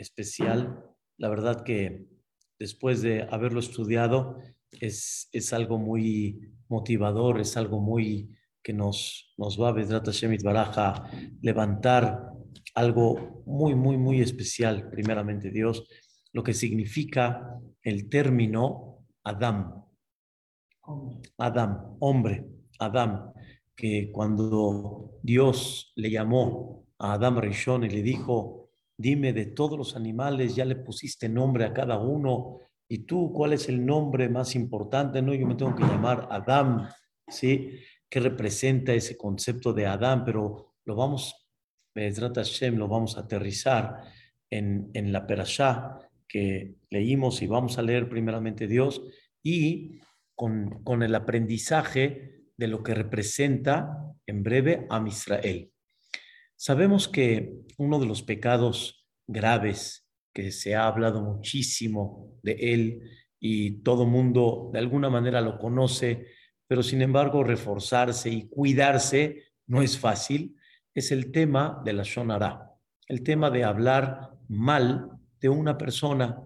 especial. La verdad que después de haberlo estudiado es, es algo muy motivador, es algo muy que nos, nos va a Shemit Baraja levantar algo muy, muy, muy especial, primeramente Dios, lo que significa el término Adam. Adam, hombre, Adam, que cuando Dios le llamó a Adam Rishon y le dijo, dime de todos los animales, ya le pusiste nombre a cada uno, y tú, ¿cuál es el nombre más importante? No, yo me tengo que llamar Adam, ¿sí? ¿Qué representa ese concepto de Adam? Pero lo vamos, Bezrat Hashem, lo vamos a aterrizar en, en la Perashá que leímos y vamos a leer primeramente Dios y con, con el aprendizaje de lo que representa en breve a Israel. Sabemos que uno de los pecados graves que se ha hablado muchísimo de él y todo mundo de alguna manera lo conoce, pero sin embargo reforzarse y cuidarse no es fácil, es el tema de la Shonara, el tema de hablar mal de una persona,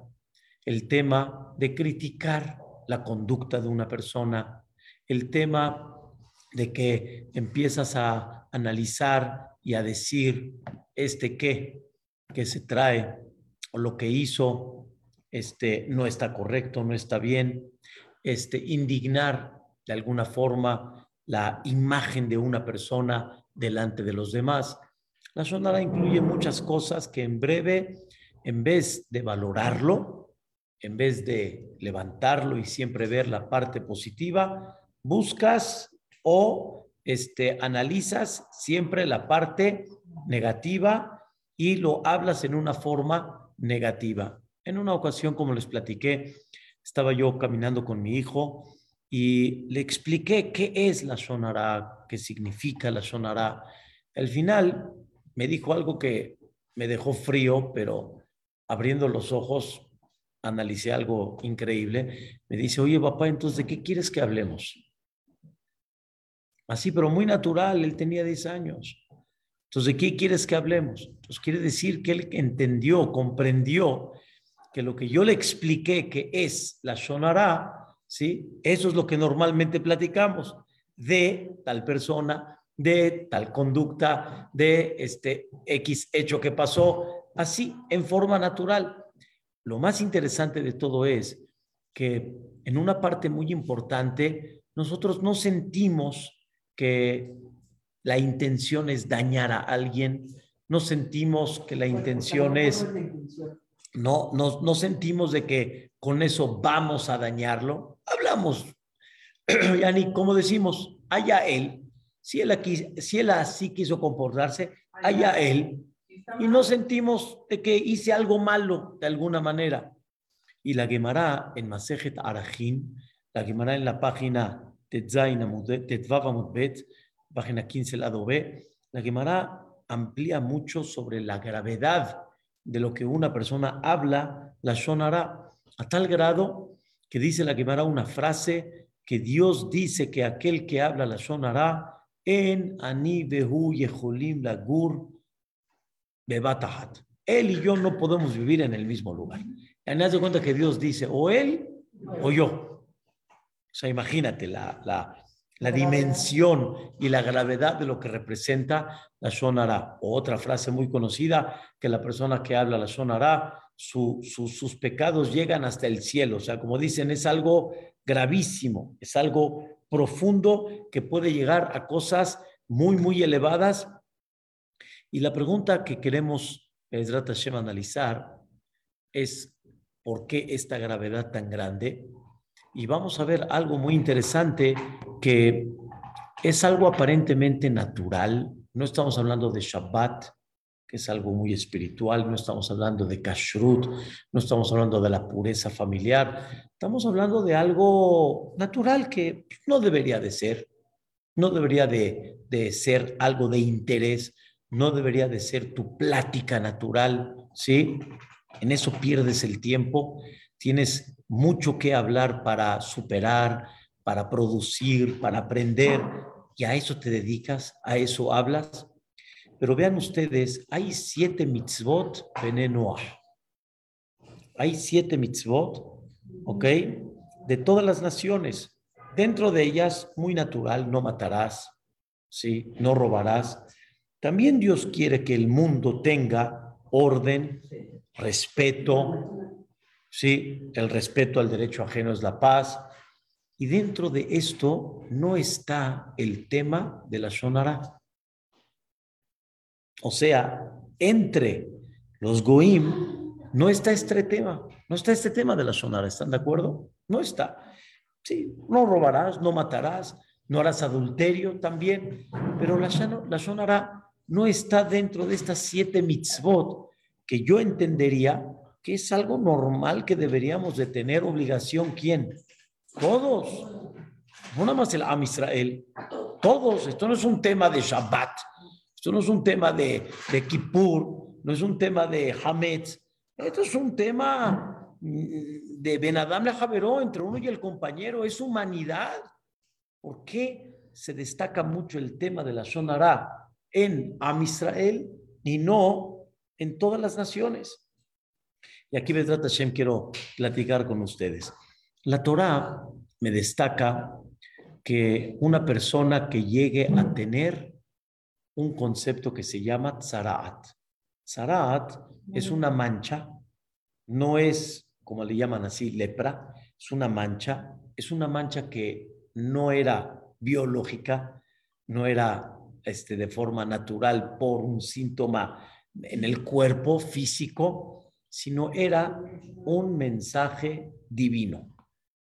el tema de criticar la conducta de una persona, el tema de que empiezas a analizar y a decir este qué que se trae o lo que hizo este no está correcto, no está bien, este indignar de alguna forma la imagen de una persona delante de los demás. La sonara incluye muchas cosas que en breve, en vez de valorarlo, en vez de levantarlo y siempre ver la parte positiva, buscas o este, analizas siempre la parte negativa y lo hablas en una forma negativa. En una ocasión, como les platiqué, estaba yo caminando con mi hijo y le expliqué qué es la sonará, qué significa la sonará. Al final me dijo algo que me dejó frío, pero abriendo los ojos analicé algo increíble. Me dice, oye papá, entonces, ¿de qué quieres que hablemos? Así, pero muy natural, él tenía 10 años. Entonces, ¿de qué quieres que hablemos? Pues quiere decir que él entendió, comprendió que lo que yo le expliqué que es la Shonara, ¿sí? Eso es lo que normalmente platicamos de tal persona, de tal conducta, de este X hecho que pasó, así, en forma natural. Lo más interesante de todo es que en una parte muy importante, nosotros no sentimos que la intención es dañar a alguien, no sentimos que la intención es, no, no, no sentimos de que con eso vamos a dañarlo. Hablamos, Yani, como decimos, haya él, si él, aquí, si él así quiso comportarse, haya él, y no sentimos de que hice algo malo de alguna manera. Y la Gemara en Masejet Arajim, la Gemara en la página Tetvavamutbet, página 15, lado B, la Gemara amplía mucho sobre la gravedad de lo que una persona habla, la sonará, a tal grado que dice la Gemara una frase que Dios dice que aquel que habla la sonará en Ani Behu Yeholim Lagur Bebatahat. Él y yo no podemos vivir en el mismo lugar. Y de cuenta que Dios dice o él o yo. O sea, imagínate la, la, la dimensión y la gravedad de lo que representa la Shonara. Otra frase muy conocida, que la persona que habla la Shonara, su, sus pecados llegan hasta el cielo. O sea, como dicen, es algo gravísimo, es algo profundo que puede llegar a cosas muy, muy elevadas. Y la pregunta que queremos, Ezrat Hashem, analizar es, ¿por qué esta gravedad tan grande? Y vamos a ver algo muy interesante que es algo aparentemente natural. No estamos hablando de Shabbat, que es algo muy espiritual, no estamos hablando de kashrut, no estamos hablando de la pureza familiar, estamos hablando de algo natural que no debería de ser, no debería de, de ser algo de interés, no debería de ser tu plática natural, ¿sí? En eso pierdes el tiempo, tienes mucho que hablar para superar, para producir, para aprender, y a eso te dedicas, a eso hablas. Pero vean ustedes, hay siete mitzvot benenoah. hay siete mitzvot, ¿ok? De todas las naciones. Dentro de ellas, muy natural, no matarás, ¿sí? No robarás. También Dios quiere que el mundo tenga orden, respeto, ¿sí? El respeto al derecho ajeno es la paz. Y dentro de esto no está el tema de la Shonara. O sea, entre los Goim no está este tema, no está este tema de la Shonara, ¿están de acuerdo? No está. Sí, no robarás, no matarás, no harás adulterio también, pero la, la Shonara no está dentro de estas siete mitzvot que yo entendería que es algo normal que deberíamos de tener obligación. ¿Quién? Todos. No nada más el Am Israel. Todos. Esto no es un tema de Shabbat. Esto no es un tema de, de Kippur. No es un tema de Hametz. Esto es un tema mm, de Ben Adam Javeró entre uno y el compañero. Es humanidad. ¿Por qué se destaca mucho el tema de la Shonara en Am Israel y no en todas las naciones? Y aquí, Bedrat Hashem, quiero platicar con ustedes. La Torah me destaca que una persona que llegue a tener un concepto que se llama tzaraat. Tzaraat es una mancha, no es, como le llaman así, lepra, es una mancha, es una mancha que no era biológica, no era este, de forma natural por un síntoma en el cuerpo físico, sino era un mensaje divino.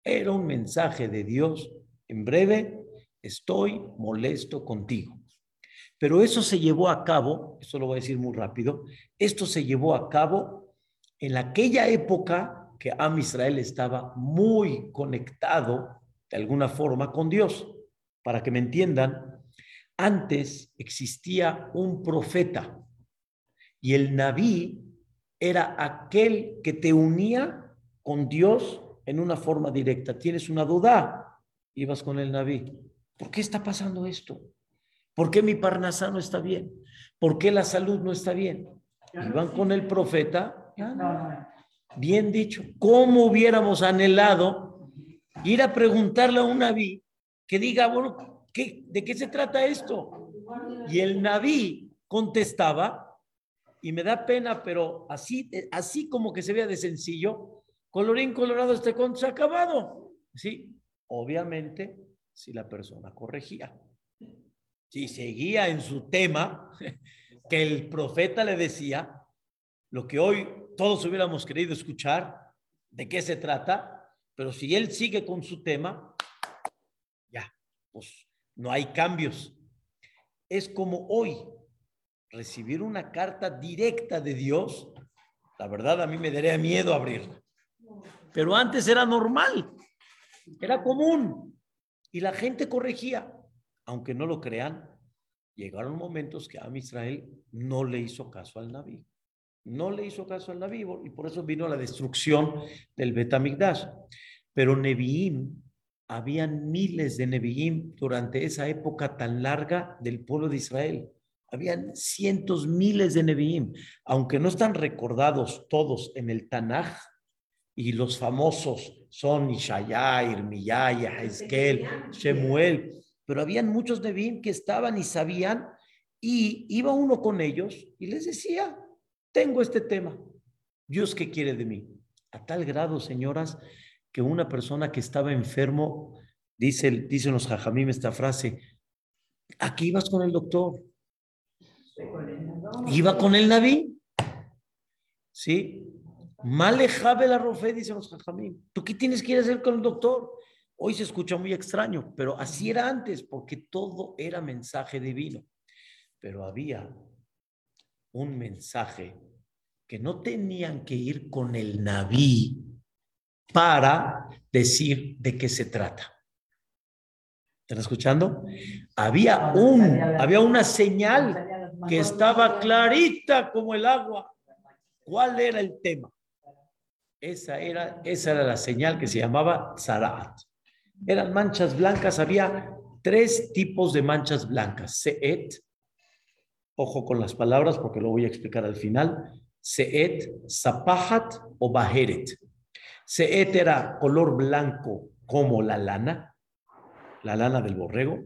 Era un mensaje de Dios. En breve, estoy molesto contigo. Pero eso se llevó a cabo, eso lo voy a decir muy rápido, esto se llevó a cabo en aquella época que Am Israel estaba muy conectado de alguna forma con Dios. Para que me entiendan, antes existía un profeta y el Naví era aquel que te unía con Dios en una forma directa. ¿Tienes una duda? Ibas con el Naví. ¿Por qué está pasando esto? ¿Por qué mi parnasá no está bien? ¿Por qué la salud no está bien? Iban con el profeta. Bien dicho. ¿Cómo hubiéramos anhelado ir a preguntarle a un Naví que diga, bueno, ¿qué, ¿de qué se trata esto? Y el Naví contestaba, y me da pena, pero así, así como que se vea de sencillo, Colorín colorado, este conto se ha acabado. Sí, obviamente, si la persona corregía. Si seguía en su tema, que el profeta le decía, lo que hoy todos hubiéramos querido escuchar, de qué se trata, pero si él sigue con su tema, ya, pues no hay cambios. Es como hoy recibir una carta directa de Dios, la verdad a mí me daría miedo abrirla. Pero antes era normal, era común. Y la gente corregía, aunque no lo crean. Llegaron momentos que a Israel no le hizo caso al Naví. No le hizo caso al Naví y por eso vino la destrucción del Betamigdash. Pero Neviim, habían miles de Neviim durante esa época tan larga del pueblo de Israel. Habían cientos, miles de Neviim, aunque no están recordados todos en el Tanaj, y los famosos son Ishaya, Irmiyaya, Esquel, Shemuel, pero habían muchos Nevi'im que estaban y sabían, y iba uno con ellos y les decía, tengo este tema, Dios qué quiere de mí. A tal grado, señoras, que una persona que estaba enfermo, dice, dicen los jajamim esta frase, aquí ibas con el doctor. Iba con el Naví. ¿Sí? Malejabe la rofe, dicen los jajamín. ¿Tú qué tienes que ir a hacer con el doctor? Hoy se escucha muy extraño, pero así era antes, porque todo era mensaje divino. Pero había un mensaje que no tenían que ir con el Naví para decir de qué se trata. ¿Están escuchando? Había un, había una señal que estaba clarita como el agua. ¿Cuál era el tema? Esa era, esa era la señal que se llamaba Zaraat. Eran manchas blancas, había tres tipos de manchas blancas. Seet, ojo con las palabras porque lo voy a explicar al final. Seet, Zapahat o Baheret. Seet era color blanco como la lana, la lana del borrego.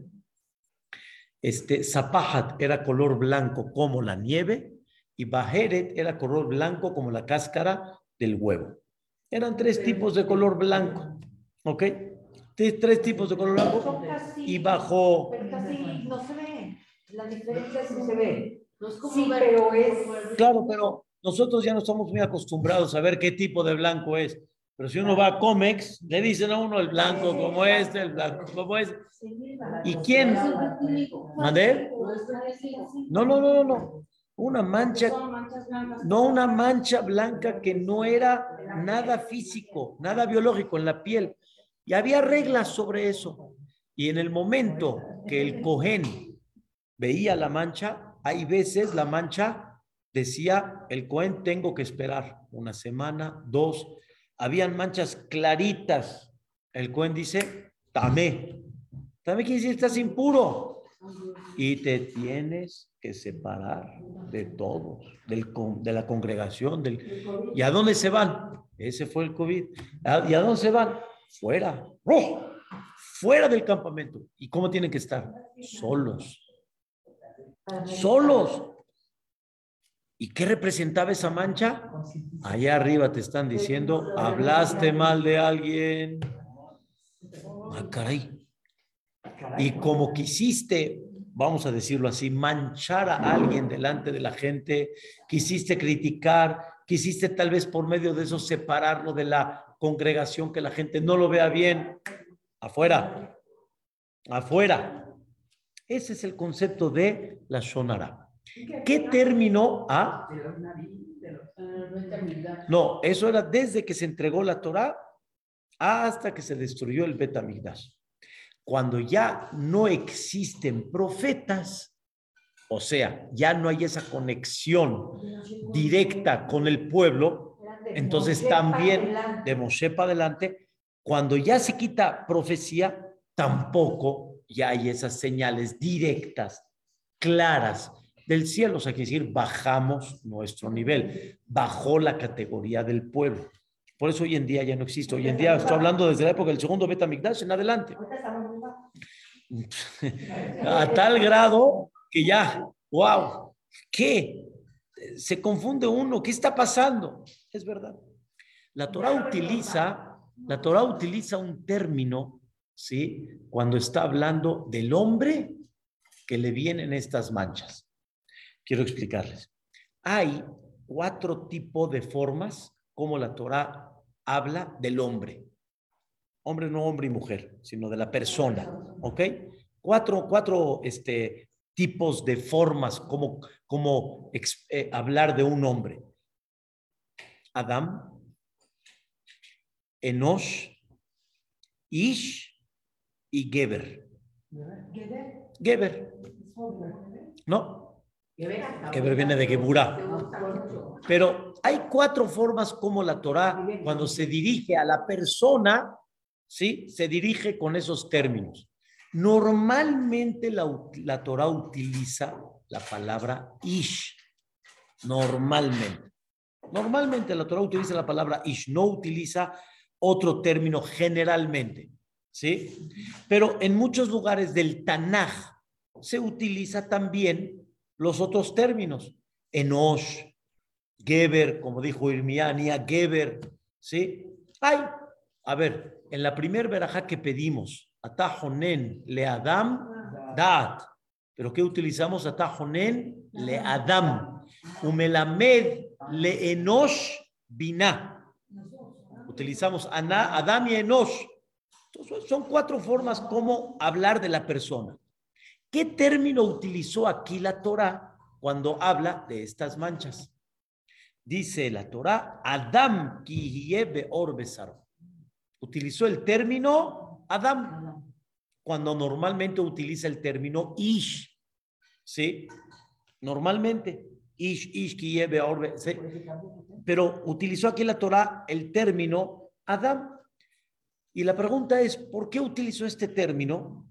Este, Zapahat era color blanco como la nieve y Baheret era color blanco como la cáscara del huevo. Eran tres tipos de color blanco, ¿ok? Tres, tipos de color blanco y bajo... no se ve, la diferencia sí se ve. sí, pero es... Claro, pero nosotros ya no estamos muy acostumbrados a ver qué tipo de blanco es. Pero si uno va a Comex, le dicen a uno el blanco como este, el blanco como este. ¿Y quién? ¿Mandé? No, no, no, no. Una mancha, no una mancha blanca que no era nada físico, nada biológico en la piel. Y había reglas sobre eso. Y en el momento que el cojén veía la mancha, hay veces la mancha decía, el cohen tengo que esperar una semana, dos. Habían manchas claritas. El cohen dice, tamé. Tamé quiere decir, estás impuro. Y te tienes que separar de todos, del, de la congregación. Del, ¿Y a dónde se van? Ese fue el COVID. ¿Y a dónde se van? Fuera. Fuera del campamento. ¿Y cómo tienen que estar? Solos. Solos. ¿Y qué representaba esa mancha? Allá arriba te están diciendo, hablaste mal de alguien. Ah, caray. Y como quisiste, vamos a decirlo así, manchar a alguien delante de la gente, quisiste criticar, quisiste tal vez por medio de eso separarlo de la congregación, que la gente no lo vea bien, afuera, afuera. Ese es el concepto de la Shonara. ¿Qué término a? No, eso era desde que se entregó la Torah hasta que se destruyó el Betamigdash cuando ya no existen profetas, o sea, ya no hay esa conexión directa con el pueblo, entonces también de Moshe para adelante, cuando ya se quita profecía, tampoco ya hay esas señales directas, claras del cielo, o sea, quiere decir, bajamos nuestro nivel, bajó la categoría del pueblo. Por eso hoy en día ya no existe. Hoy en día estoy hablando desde la época del segundo Betamigdash en adelante. A tal grado que ya, wow, ¿qué? Se confunde uno, ¿qué está pasando? Es verdad. La Torah utiliza, la Torah utiliza un término, ¿sí? Cuando está hablando del hombre que le vienen estas manchas. Quiero explicarles. Hay cuatro tipos de formas como la Torah habla del hombre. Hombre, no hombre y mujer, sino de la persona. ¿Ok? Cuatro, cuatro este, tipos de formas como, como eh, hablar de un hombre. Adam, Enosh, Ish y Geber. Geber. ¿No? Geber viene de Geburah. Pero hay cuatro formas como la Torah, cuando se dirige a la persona, ¿sí? Se dirige con esos términos. Normalmente la, la Torah utiliza la palabra ish. Normalmente. Normalmente la Torah utiliza la palabra ish, no utiliza otro término generalmente. ¿Sí? Pero en muchos lugares del Tanaj se utiliza también los otros términos. Enosh, Geber, como dijo Irmiania, Geber, ¿sí? Ay, a ver, en la primer veraja que pedimos, Atajonen le Adam Dat, pero ¿qué utilizamos? Atajonen le Adam, Umelamed le Enosh Bina. Utilizamos Adam y Enosh. son cuatro formas como hablar de la persona. ¿Qué término utilizó aquí la Torah cuando habla de estas manchas? Dice la Torah, Adam ki orbesar. Utilizó el término Adam cuando normalmente utiliza el término Ish. ¿Sí? Normalmente. Ish, Ish, ki orbe. Pero utilizó aquí la Torah el término Adam. Y la pregunta es, ¿por qué utilizó este término?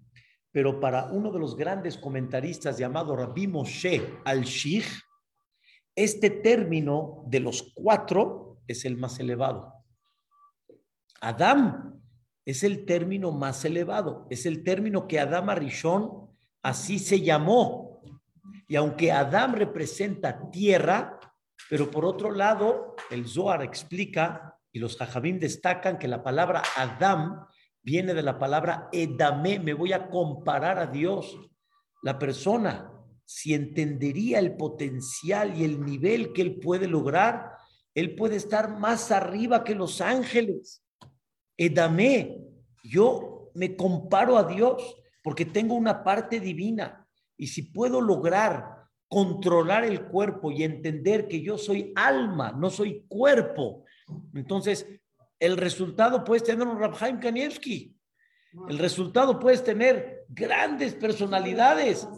Pero para uno de los grandes comentaristas llamado Rabbi Moshe al-Shich, Este término de los cuatro es el más elevado. Adam es el término más elevado, es el término que Adam Arishon así se llamó. Y aunque Adam representa tierra, pero por otro lado, el Zohar explica y los Jajabim destacan que la palabra Adam viene de la palabra Edame, me voy a comparar a Dios. La persona, si entendería el potencial y el nivel que él puede lograr, él puede estar más arriba que los ángeles. Edame, yo me comparo a Dios porque tengo una parte divina y si puedo lograr controlar el cuerpo y entender que yo soy alma, no soy cuerpo, entonces el resultado puedes tener un Rabhaim Kanievski, el resultado puedes tener grandes personalidades.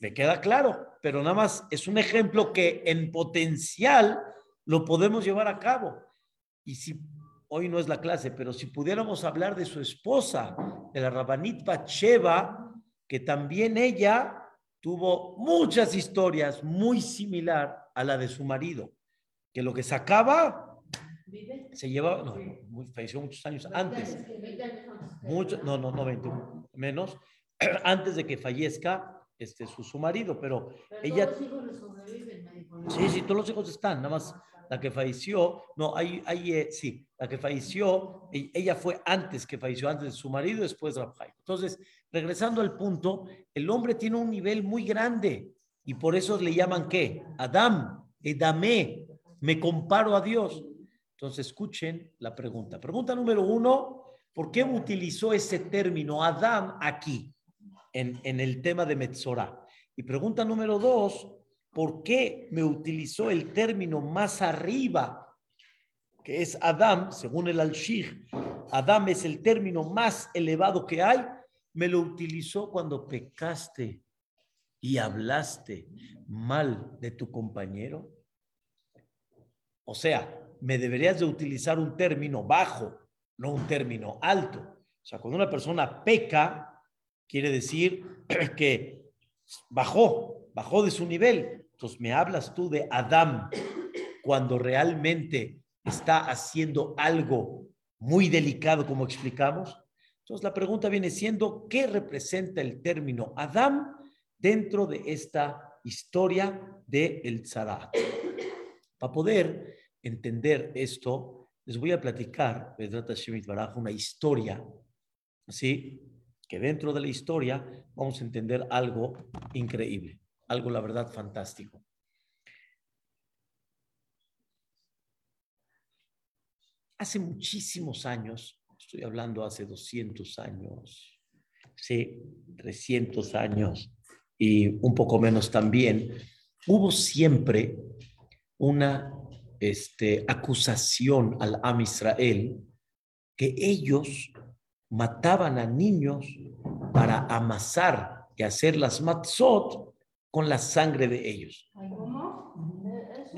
Me queda claro, pero nada más es un ejemplo que en potencial lo podemos llevar a cabo. Y si hoy no es la clase, pero si pudiéramos hablar de su esposa, de la Rabanit Bacheva, que también ella tuvo muchas historias muy similar a la de su marido, que lo que sacaba se llevaba, no, falleció muchos años antes, mucho, no, no, no, 20, menos, antes de que fallezca este, su, su marido, pero, ella... Sí, sí, todos los hijos están, nada más la que falleció, no, hay, hay eh, sí, la que falleció, e, ella fue antes que falleció, antes de su marido, después de Rabhaim. Entonces, regresando al punto, el hombre tiene un nivel muy grande y por eso le llaman qué? Adam, Edame, me comparo a Dios. Entonces, escuchen la pregunta. Pregunta número uno, ¿por qué utilizó ese término Adam aquí, en, el tema de Metzorah? Y pregunta número dos, ¿por qué me utilizó el término más arriba, que es Adam, según el Al-Shir? Adam es el término más elevado que hay. Me lo utilizó cuando pecaste y hablaste mal de tu compañero. O sea, me deberías de utilizar un término bajo, no un término alto. O sea, cuando una persona peca, quiere decir que bajó, bajó de su nivel. Entonces, me hablas tú de Adam cuando realmente está haciendo algo muy delicado, como explicamos. Entonces, la pregunta viene siendo, ¿qué representa el término Adam dentro de esta historia de el Zarat? Para poder entender esto, les voy a platicar, una historia, ¿sí? Que dentro de la historia vamos a entender algo increíble algo, la verdad, fantástico. Hace muchísimos años, estoy hablando hace 200 años, sí, 300 años y un poco menos también, hubo siempre una este, acusación al Am Israel que ellos mataban a niños para amasar y hacer las matzot con la sangre de ellos.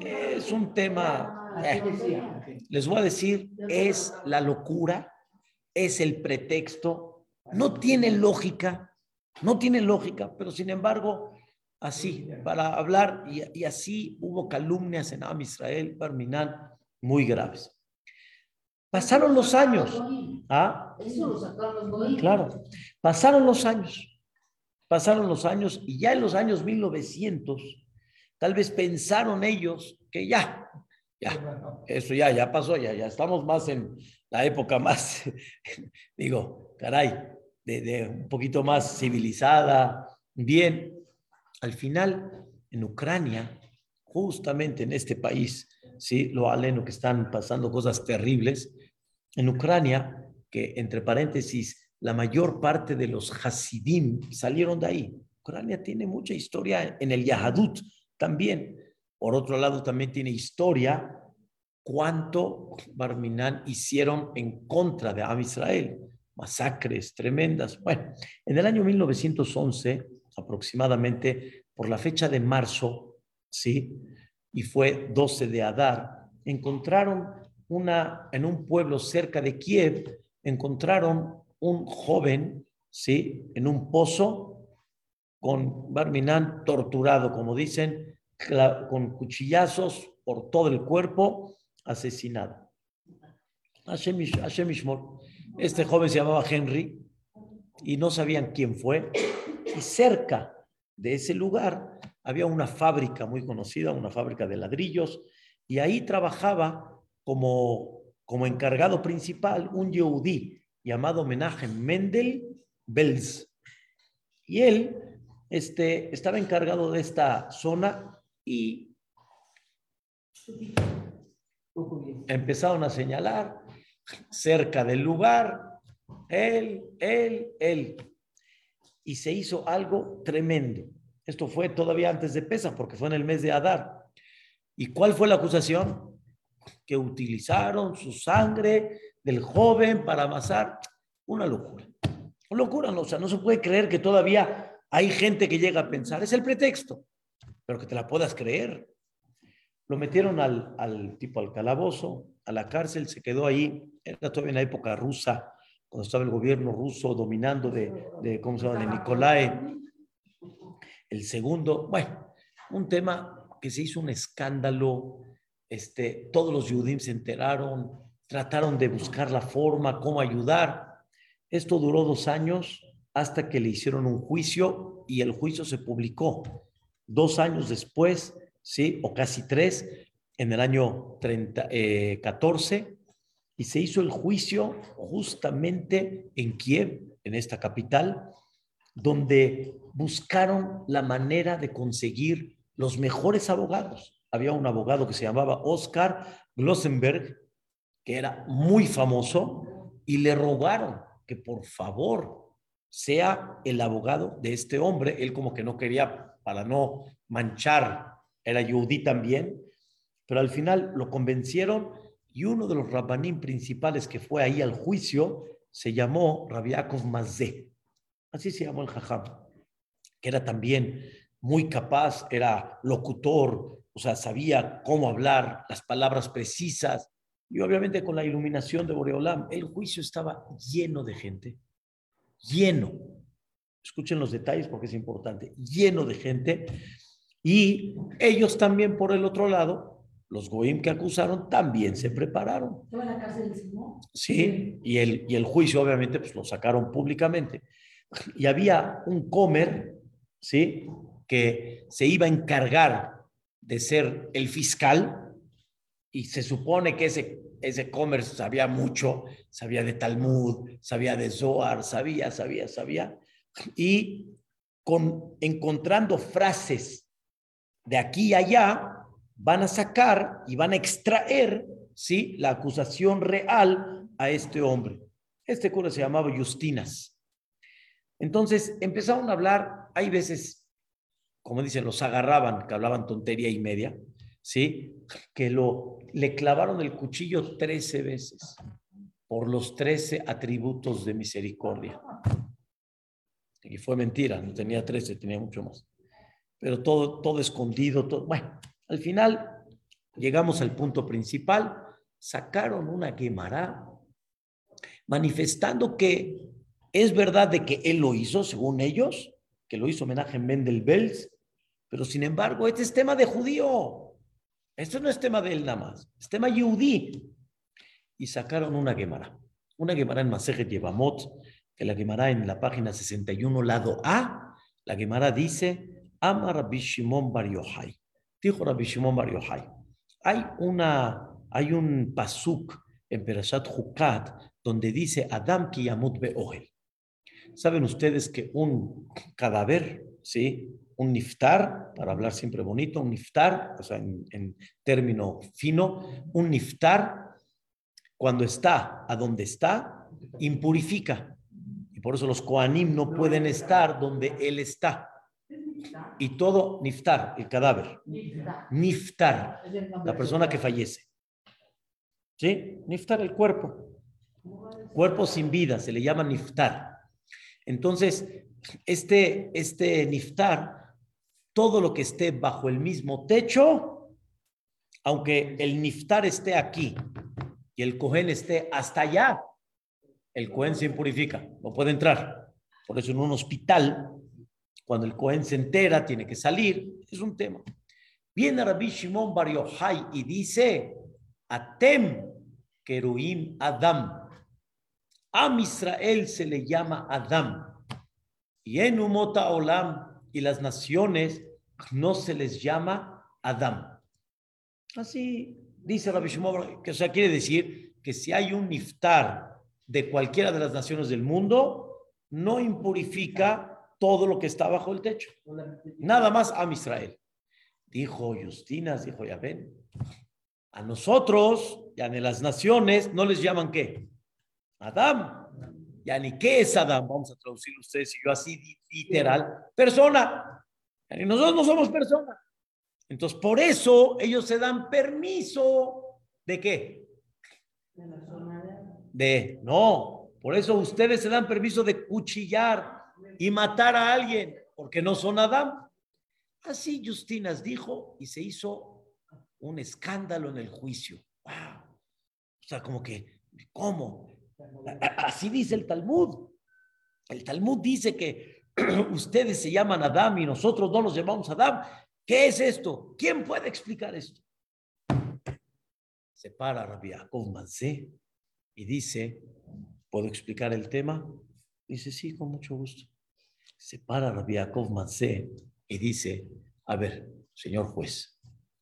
Es un tema, eh, les voy a decir, es la locura, es el pretexto, no tiene lógica, no tiene lógica, pero sin embargo, así, para hablar, y, así hubo calumnias en Am Israel, muy graves. Pasaron los años. ¿Ah? Claro, pasaron los años. Pasaron los años y ya en los años 1900, tal vez pensaron ellos que ya, ya, eso ya, ya pasó, ya, ya estamos más en la época más, digo, caray, de, de un poquito más civilizada, bien. Al final, en Ucrania, justamente en este país, sí, lo aleno que están pasando cosas terribles, en Ucrania, que entre paréntesis la mayor parte de los Hasidim salieron de ahí. Ucrania tiene mucha historia en el Yahadut también. Por otro lado, también tiene historia cuánto Barminan hicieron en contra de Am Israel. Masacres tremendas. Bueno, en el año 1911, aproximadamente por la fecha de marzo, ¿sí? Y fue 12 de Adar, encontraron una, en un pueblo cerca de Kiev, encontraron un joven, ¿sí? En un pozo con Barminan torturado, como dicen, con cuchillazos por todo el cuerpo, asesinado. Este joven se llamaba Henry y no sabían quién fue. Y cerca de ese lugar había una fábrica muy conocida, una fábrica de ladrillos, y ahí trabajaba como, como encargado principal un yehudí llamado homenaje Mendel Belz. Y él este, estaba encargado de esta zona y empezaron a señalar cerca del lugar, él, él, él. Y se hizo algo tremendo. Esto fue todavía antes de Pesa, porque fue en el mes de Adar. ¿Y cuál fue la acusación? Que utilizaron su sangre del joven para amasar. Una locura. Una locura, no, o sea, no se puede creer que todavía hay gente que llega a pensar. Es el pretexto, pero que te la puedas creer. Lo metieron al, al tipo al calabozo, a la cárcel, se quedó ahí. Era todavía en la época rusa, cuando estaba el gobierno ruso dominando de, ¿cómo se llama?, de Nicolai. El segundo, bueno, un tema que se hizo un escándalo, este, todos los judíos se enteraron, trataron de buscar la forma, cómo ayudar. Esto duró dos años hasta que le hicieron un juicio y el juicio se publicó. Dos años después, sí, o casi tres, en el año 30, 14, eh, y se hizo el juicio justamente en Kiev, en esta capital, donde buscaron la manera de conseguir los mejores abogados. Había un abogado que se llamaba Oscar Glossenberg, que era muy famoso, y le rogaron que por favor sea el abogado de este hombre. Él como que no quería, para no manchar, era yudí también, pero al final lo convencieron y uno de los rabanín principales que fue ahí al juicio se llamó Rabiakov Mazé. Así se llamó el jajam, que era también muy capaz, era locutor, o sea, sabía cómo hablar, las palabras precisas. Y obviamente con la iluminación de Boreolam, el juicio estaba lleno de gente, lleno. Escuchen los detalles porque es importante, lleno de gente. Y ellos también por el otro lado los goim que acusaron también se prepararon. ¿Estaba en la cárcel de Sí, y el, y el juicio obviamente pues lo sacaron públicamente. Y había un comer, ¿sí? Que se iba a encargar de ser el fiscal y se supone que ese, ese comer sabía mucho, sabía de Talmud, sabía de Zohar, sabía, sabía, sabía. Y con, encontrando frases de aquí y allá, van a sacar y van a extraer ¿sí? la acusación real a este hombre. Este cura se llamaba Justinas. Entonces empezaron a hablar, hay veces, como dicen, los agarraban, que hablaban tontería y media, ¿sí? Que lo, le clavaron el cuchillo 13 veces por los 13 atributos de misericordia. Y fue mentira, no tenía 13, tenía mucho más. Pero todo, todo escondido, todo, bueno, al final, llegamos al punto principal, sacaron una quemará manifestando que es verdad de que él lo hizo, según ellos, que lo hizo homenaje en Mendel pero sin embargo, este es tema de judío. Esto no es tema de él nada más, es tema yudí. Y sacaron una quemará, una quemará en Masejet Yevamot, que la quemará en la página 61, lado A, la quemará dice, Amar Bishimon Bar Yochai. Dijo Rabbi Shimon Bar hay, una, hay un pasuk en Perashat Hukat donde dice Adam ki yamut be'ohel. Saben ustedes que un cadáver, ¿sí? un niftar, para hablar siempre bonito, un niftar, o sea, en, en término fino, un niftar, cuando está a donde está, impurifica. Y por eso los koanim no pueden estar donde él está y todo niftar, el cadáver. Niftar, la persona que fallece. ¿Sí? Niftar el cuerpo. Cuerpo sin vida, se le llama niftar. Entonces, este, este niftar, todo lo que esté bajo el mismo techo, aunque el niftar esté aquí y el cohen esté hasta allá, el cohen se impurifica, no puede entrar. Por eso en un hospital cuando el Cohen se entera, tiene que salir. Es un tema. Viene Rabbi Shimon Bar Yochai y dice, Atem Keruim Adam. A Israel se le llama Adam. Y en Umota Olam y las naciones no se les llama Adam. Así dice Rabbi Shimon, que o sea, quiere decir que si hay un niftar de cualquiera de las naciones del mundo, no impurifica todo lo que está bajo el techo. Nada más a Israel. Dijo Justinas, dijo ven a nosotros, ya en las naciones, no les llaman qué? Adam. Ya ni qué es Adam, vamos a traducirlo ustedes y yo así literal, persona. Y nosotros no somos personas. Entonces, por eso ellos se dan permiso de qué? De, no, por eso ustedes se dan permiso de cuchillar y matar a alguien, porque no son Adam. Así Justinas dijo y se hizo un escándalo en el juicio. ¡Wow! O sea, como que, ¿cómo? Así dice el Talmud. El Talmud dice que ustedes se llaman Adam y nosotros no los llamamos Adam. ¿Qué es esto? ¿Quién puede explicar esto? Se para Rabbi Yaakov y dice, ¿puedo explicar el tema? Dice, sí, con mucho gusto. Se para Rabbi Yaakov Mansé y dice, a ver, señor juez,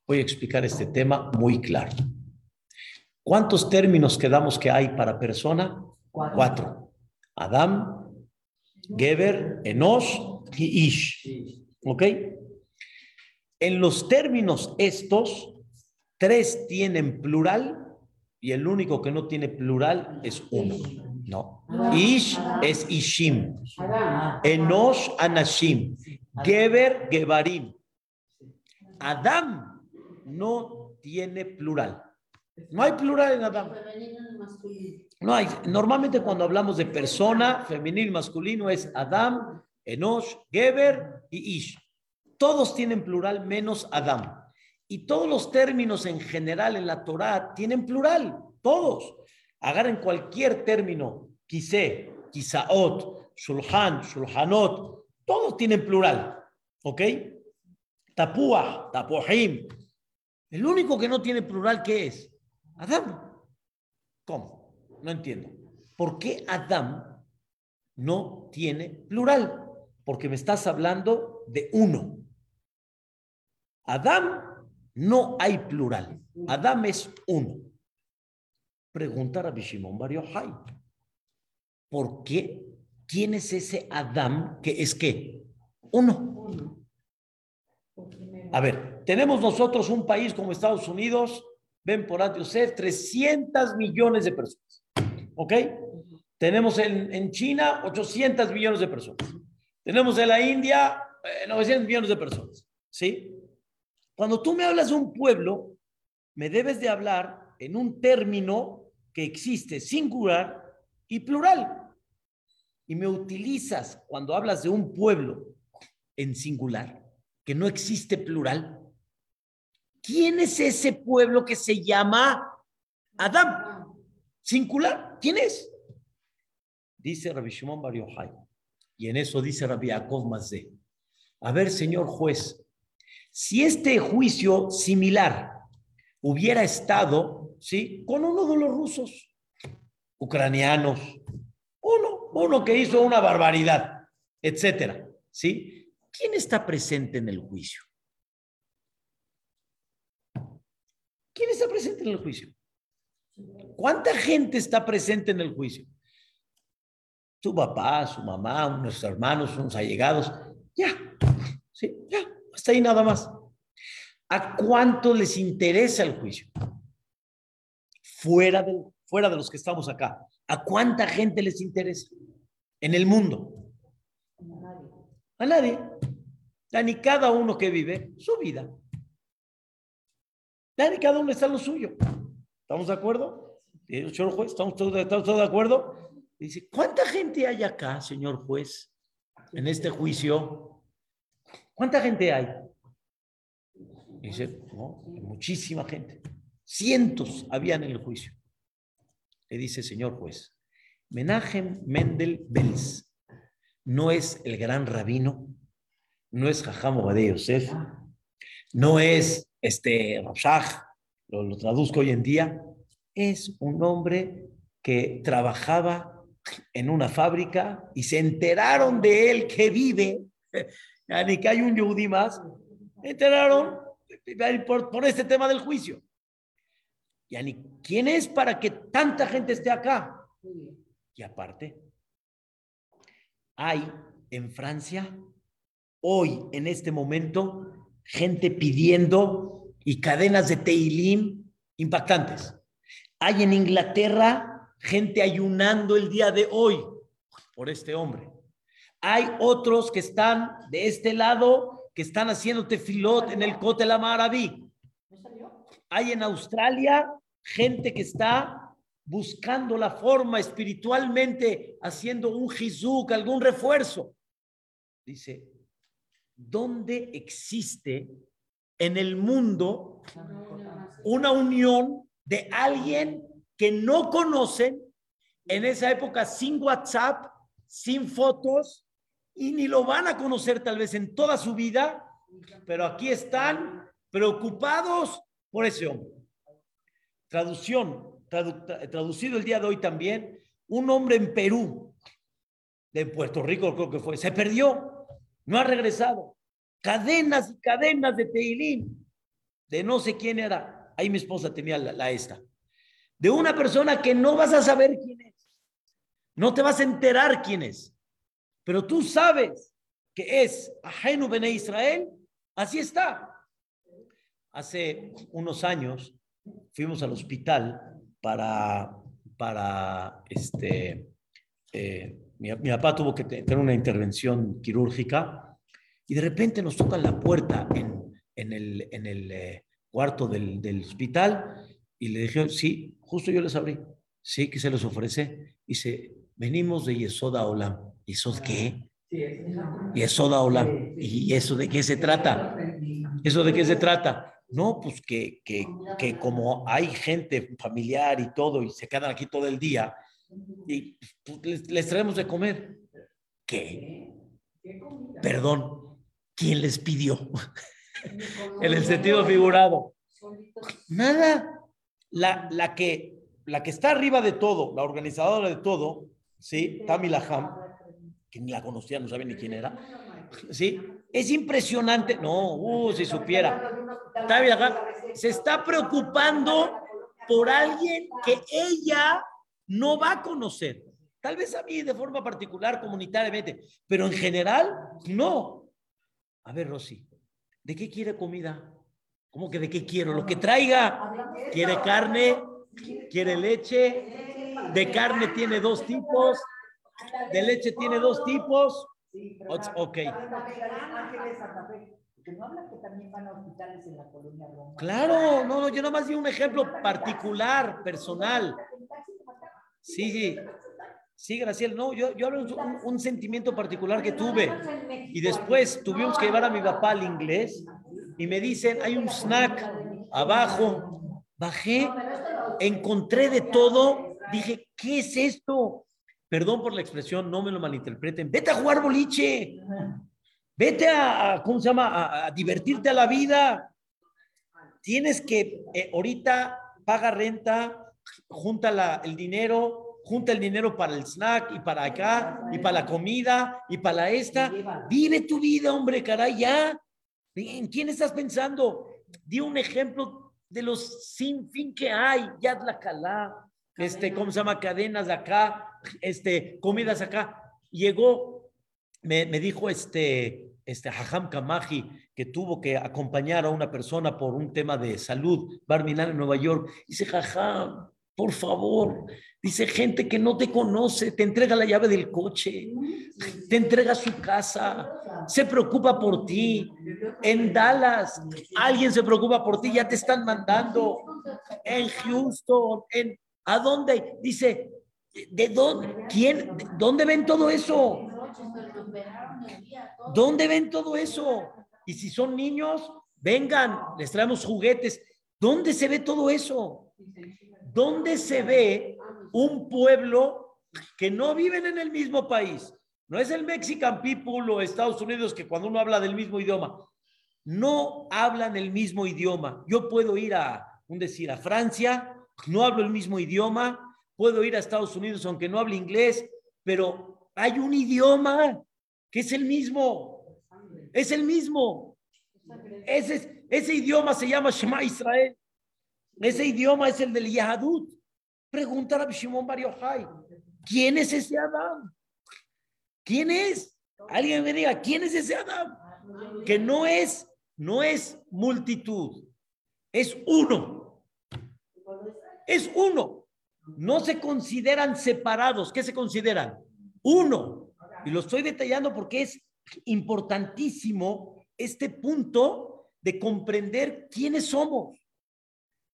voy a explicar este tema muy claro. ¿Cuántos términos quedamos que hay para persona? Cuatro. Adam, Geber, Enosh y Ish. ¿Ok? En los términos estos, tres tienen plural y el único que no tiene plural es uno. No. Ish es Ishim. Enosh, Anashim. Geber, Gebarim. Adam no tiene plural. No hay plural en Adam. No hay. Normalmente cuando hablamos de persona, femenil, masculino, es Adam, Enosh, Geber y Ish. Todos tienen plural menos Adam. Y todos los términos en general en la Torah tienen plural. Todos. Agarren cualquier término. Quise, Kisaot, Shulhan, Shulhanot. Todos tienen plural. ¿Ok? Tapua, Tapuahim. El único que no tiene plural, ¿qué es? Adam. ¿Cómo? No entiendo. ¿Por qué Adam no tiene plural? Porque me estás hablando de uno. Adam no hay plural. Adam es uno. Pregunta a Rabbi Shimon Bar ¿Por qué? ¿Quién es ese Adam que es qué? Uno. A ver, tenemos nosotros un país como Estados Unidos, ven por Yosef, 300 millones de personas. ¿Ok? Tenemos en, en, China 800 millones de personas. Tenemos en la India 900 eh, millones de personas. ¿Sí? Cuando tú me hablas de un pueblo, me debes de hablar en un término que existe singular y plural. Y me utilizas cuando hablas de un pueblo en singular, que no existe plural. ¿Quién es ese pueblo que se llama Adam? Singular. ¿Quién es? Dice Rabbi Shimon Bar Yochai. Y en eso dice Rabbi Yaakov Mazé. A ver, señor juez, si este juicio similar hubiera estado, ¿sí? Con uno de los rusos, ucranianos, uno, uno que hizo una barbaridad, etcétera, ¿sí? ¿Quién está presente en el juicio? ¿Quién está presente en el juicio? ¿Cuánta gente está presente en el juicio? Su papá, su mamá, nuestros hermanos, unos allegados. Ya, sí, ya. Hasta ahí nada más. ¿A cuánto les interesa el juicio? Fuera de, fuera de los que estamos acá. ¿A cuánta gente les interesa en el mundo? A nadie. A ni cada uno que vive su vida. ni cada uno está en lo suyo. ¿Estamos de acuerdo? Señor juez, ¿estamos todos, ¿estamos todos de acuerdo? Dice, ¿cuánta gente hay acá, señor juez, en este juicio? ¿Cuánta gente hay? dice, no, muchísima gente. Cientos habían en el juicio. Le dice, señor juez, Menachem Mendel Belz no es el gran rabino, no es Jajam de Yosef, no es este Rorschach, lo, lo traduzco hoy en día, es un hombre que trabajaba en una fábrica y se enteraron de él que vive, ni que hay un yudí más, enteraron por este tema del juicio. Yani, ¿quién es para que tanta gente esté acá? Y aparte, hay en Francia, hoy, en este momento, gente pidiendo y cadenas de Teilín impactantes. Hay en Inglaterra gente ayunando el día de hoy por este hombre. Hay otros que están de este lado que están haciendo tefilot en el Cote la Maraví. Hay en Australia gente que está buscando la forma espiritualmente, haciendo un jizuk, algún refuerzo. Dice, ¿dónde existe en el mundo una unión de alguien que no conocen en esa época sin WhatsApp, sin fotos, y ni lo van a conocer tal vez en toda su vida, pero aquí están preocupados por ese hombre. Traducción, traducido el día de hoy también, un hombre en Perú, de Puerto Rico creo que fue, se perdió, no ha regresado. Cadenas y cadenas de Teilín, de no sé quién era. Ahí mi esposa tenía la, esta. De una persona que no vas a saber quién es. No te vas a enterar quién es. Pero tú sabes que es ajeno Bene Israel. Así está. Hace unos años fuimos al hospital para, para este, eh, mi, mi, papá tuvo que tener una intervención quirúrgica y de repente nos tocan la puerta en, en el, en el eh, cuarto del, del, hospital y le dije, sí, justo yo les abrí, sí, que se les ofrece. Dice, venimos de Yesoda Olam. ¿Yesod qué? Yesoda Olam. ¿Y eso de qué se trata? ¿Eso de qué se trata? No, pues que, que, que como hay gente familiar y todo y se quedan aquí todo el día, y pues, les, traemos de comer. ¿Qué? Perdón, ¿quién les pidió? en el sentido figurado. Nada. La, la, que, la que está arriba de todo, la organizadora de todo, ¿sí? Tami Laham, que ni la conocía, no sabe ni quién era, ¿sí? Es impresionante, no, uh, si supiera. Se está preocupando por alguien que ella no va a conocer. Tal vez a mí de forma particular, comunitariamente, pero en general, no. A ver, Rosy, ¿de qué quiere comida? ¿Cómo que de qué quiero? Lo que traiga. ¿Quiere carne? ¿Quiere leche? De carne tiene dos tipos. De leche tiene dos tipos. Ok. Claro, no, no, yo nada más di un ejemplo particular, personal. Sí, sí. Sí, Graciela, no, yo, yo hablo de un, un, sentimiento particular que tuve. Y después tuvimos que llevar a mi papá al inglés y me dicen, hay un snack abajo. Bajé, encontré de todo, dije, ¿qué es esto? Perdón por la expresión, no me lo malinterpreten. Vete a jugar boliche. Vete a, a ¿cómo se llama? A, a, divertirte a la vida. Tienes que, eh, ahorita paga renta, junta la, el dinero, junta el dinero para el snack y para acá y para la comida y para esta. Vive tu vida, hombre, caray, ya. ¿En quién estás pensando? Di un ejemplo de los sin fin que hay. Yad la calá, este, ¿cómo se llama? Cadenas de acá, este, comidas acá. Llegó, me, me dijo este, este Hajam Kamaji, que tuvo que acompañar a una persona por un tema de salud, Barminan en Nueva York. Dice, Jajam, por favor, Dice gente que no te conoce, te entrega la llave del coche, te entrega su casa, se preocupa por ti. En Dallas, alguien se preocupa por ti, ya te están mandando. En Houston, en ¿a dónde? Dice, ¿de dónde? ¿Quién? ¿Dónde ven todo eso? ¿Dónde ven todo eso? Y si son niños, vengan, les traemos juguetes. ¿Dónde se ve todo eso? ¿Dónde se ve un pueblo que no viven en el mismo país? No es el Mexican people o Estados Unidos que cuando uno habla del mismo idioma. no hablan el mismo idioma. Yo puedo ir a, un decir, a Francia, no hablo el mismo idioma, puedo ir a Estados Unidos aunque no hable inglés, pero hay un idioma que es el mismo. Es el mismo. Ese, idioma se llama Shema Israel. Ese idioma es el del Yahadut. Preguntar a Shimon Bar ¿quién es ese Adam? ¿Quién es? Alguien me diga, ¿quién es ese Adam? Que no es, no es multitud, es uno. Es uno. No se consideran separados. ¿Qué se consideran? Uno. Y lo estoy detallando porque es importantísimo este punto de comprender quiénes somos.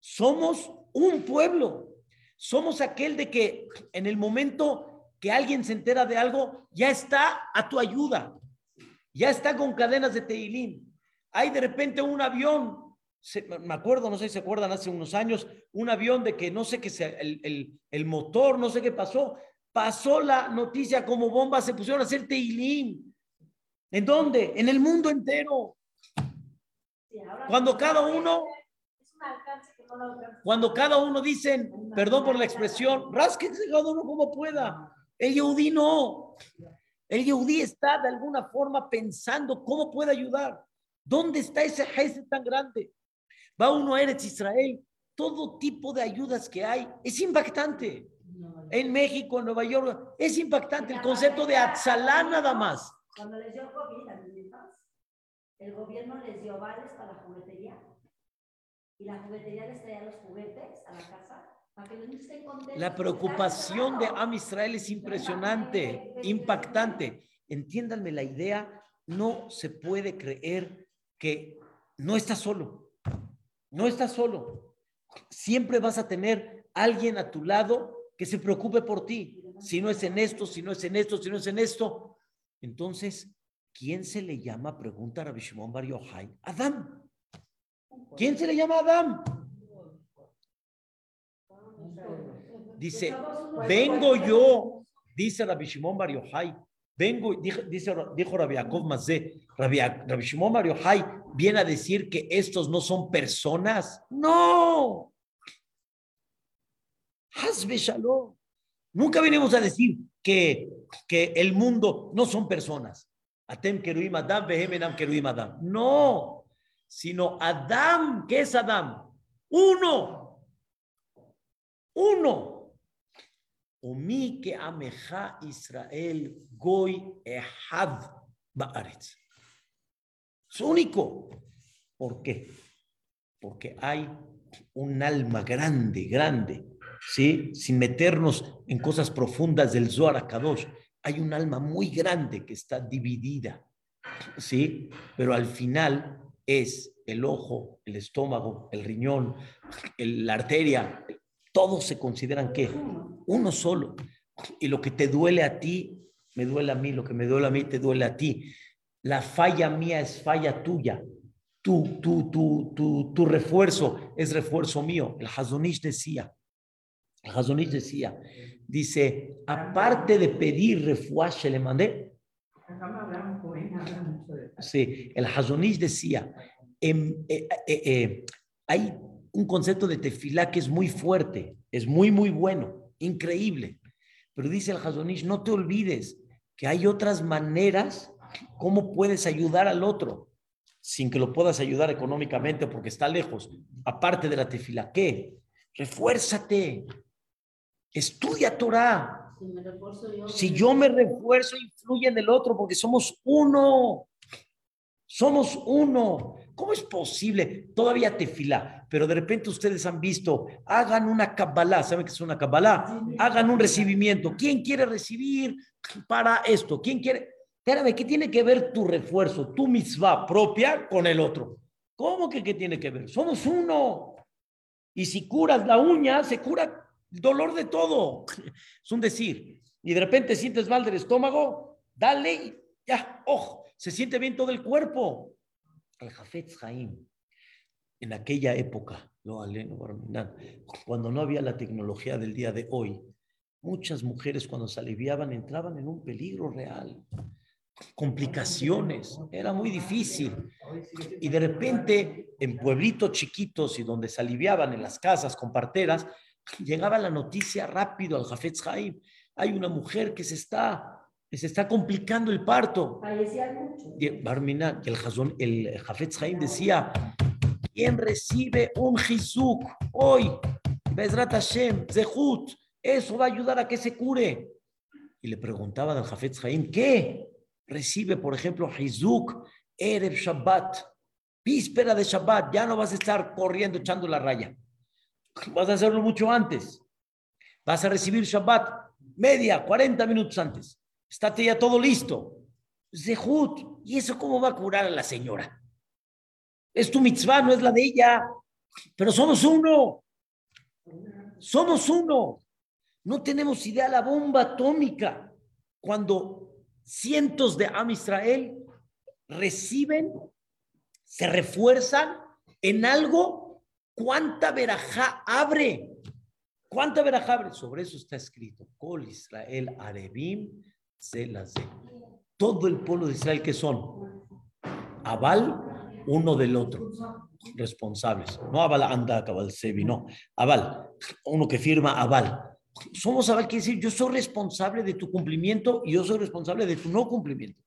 Somos un pueblo. Somos aquel de que en el momento que alguien se entera de algo, ya está a tu ayuda. Ya está con cadenas de teilín. Hay de repente un avión, me acuerdo, no sé si se acuerdan, hace unos años, un avión de que no sé qué sea, el, el motor, no sé qué pasó, pasó la noticia como bomba, se pusieron a hacer teilín. ¿En dónde? En el mundo entero. Cuando cada uno, cuando cada uno dicen, perdón por la expresión, rasquense cada uno como pueda. El Yehudí no. El Yehudí está de alguna forma pensando cómo puede ayudar. ¿Dónde está ese jefe tan grande? Va uno a Eretz Israel. Todo tipo de ayudas que hay es impactante. En México, en Nueva York, es impactante el concepto de Atzalá nada más. Cuando les dio COVID el gobierno les dio vales para la juguetería y la juguetería les traía los juguetes a la casa para que los niños estén contentos. La preocupación de Am Israel es impresionante, impactante. Entiéndanme la idea, no se puede creer que no estás solo. No estás solo. Siempre vas a tener alguien a tu lado que se preocupe por ti. Si no es en esto, si no es en esto, si no es en esto. Entonces, ¿quién se le llama? Pregunta Rabbi Shimon Bar Yochai. Adán. ¿Quién se le llama Adán? Dice, vengo yo, dice Rabbi Shimon Bar Yochai, vengo, dijo, dice, dijo Rabbi Yaakov Mazé, Rabbi, Rabbi Shimon Bar Yochai viene a decir que estos no son personas. No. Hazbe Shalom. Nunca venimos a decir que, que el mundo no son personas. Atem Keruim Adam, Behemenam Keruim Adam. No, sino Adam, ¿qué es Adam? Uno. Uno. Umi que ameja Israel goy ehad ba'aretz. Es único. ¿Por qué? Porque hay un alma grande, grande, ¿sí? sin meternos en cosas profundas del Zohar Kadosh, hay un alma muy grande que está dividida, ¿sí? pero al final es el ojo, el estómago, el riñón, la arteria, todos se consideran que uno solo. Y lo que te duele a ti, me duele a mí, lo que me duele a mí, te duele a ti. La falla mía es falla tuya. Tu, tu, tu, tu, tu refuerzo es refuerzo mío. El Hazonish decía, el decía, dice, aparte de pedir refuaje, le mandé. Sí, el Hazonish decía, em, eh, eh, eh, hay un concepto de tefilá que es muy fuerte, es muy, muy bueno, increíble. Pero dice el Hazonish, no te olvides que hay otras maneras cómo puedes ayudar al otro sin que lo puedas ayudar económicamente porque está lejos. Aparte de la tefilá, ¿qué? Refuérzate, Estudia Torah. Si, yo, me refuerzo, influye en el otro porque somos uno. Somos uno. ¿Cómo es posible? Todavía te fila, pero de repente ustedes han visto, hagan una kabbalah, ¿saben qué es una kabbalah? Hagan un recibimiento. ¿Quién quiere recibir para esto? ¿Quién quiere? ¿Qué tiene que ver tu refuerzo, tu mitzvah propia con el otro? ¿Cómo que qué tiene que ver? Somos uno. Y si curas la uña, se cura dolor de todo. Es un decir. Y de repente sientes mal del estómago, dale, ya, ojo, se siente bien todo el cuerpo. El Jafetz Jaim, en aquella época, cuando no había la tecnología del día de hoy, muchas mujeres cuando se aliviaban entraban en un peligro real. Complicaciones, era muy difícil. Y de repente, en pueblitos chiquitos y donde se aliviaban en las casas con parteras, llegaba la noticia rápido al Jafetz Haim. Hay una mujer que se está, se está complicando el parto. Y Barmina, el, el Jafetz Haim decía, ¿quién recibe un Jizuk hoy? Bezrat Hashem, Zehut, eso va a ayudar a que se cure. Y le preguntaba al Jafetz Haim, ¿qué? Recibe, por ejemplo, Hizuk, Erev Shabbat, víspera de Shabbat, ya no vas a estar corriendo echando la raya. Vas a hacerlo mucho antes. Vas a recibir Shabbat media, 40 minutos antes. Estate ya todo listo. Zehut. ¿Y eso cómo va a curar a la señora? Es tu mitzvah, no es la de ella. Pero somos uno. Somos uno. No tenemos idea la bomba atómica. Cuando cientos de Am Israel reciben, se refuerzan en algo, ¿cuánta verajá abre? ¿Cuánta verajá abre? Sobre eso está escrito. Col Israel Arebim Todo el pueblo de Israel que son Abal, uno del otro, responsables. No Abal anda, Cabal Sebi, no. Abal, uno que firma Abal somos Abal quiere decir, yo soy responsable de tu cumplimiento y yo soy responsable de tu no cumplimiento.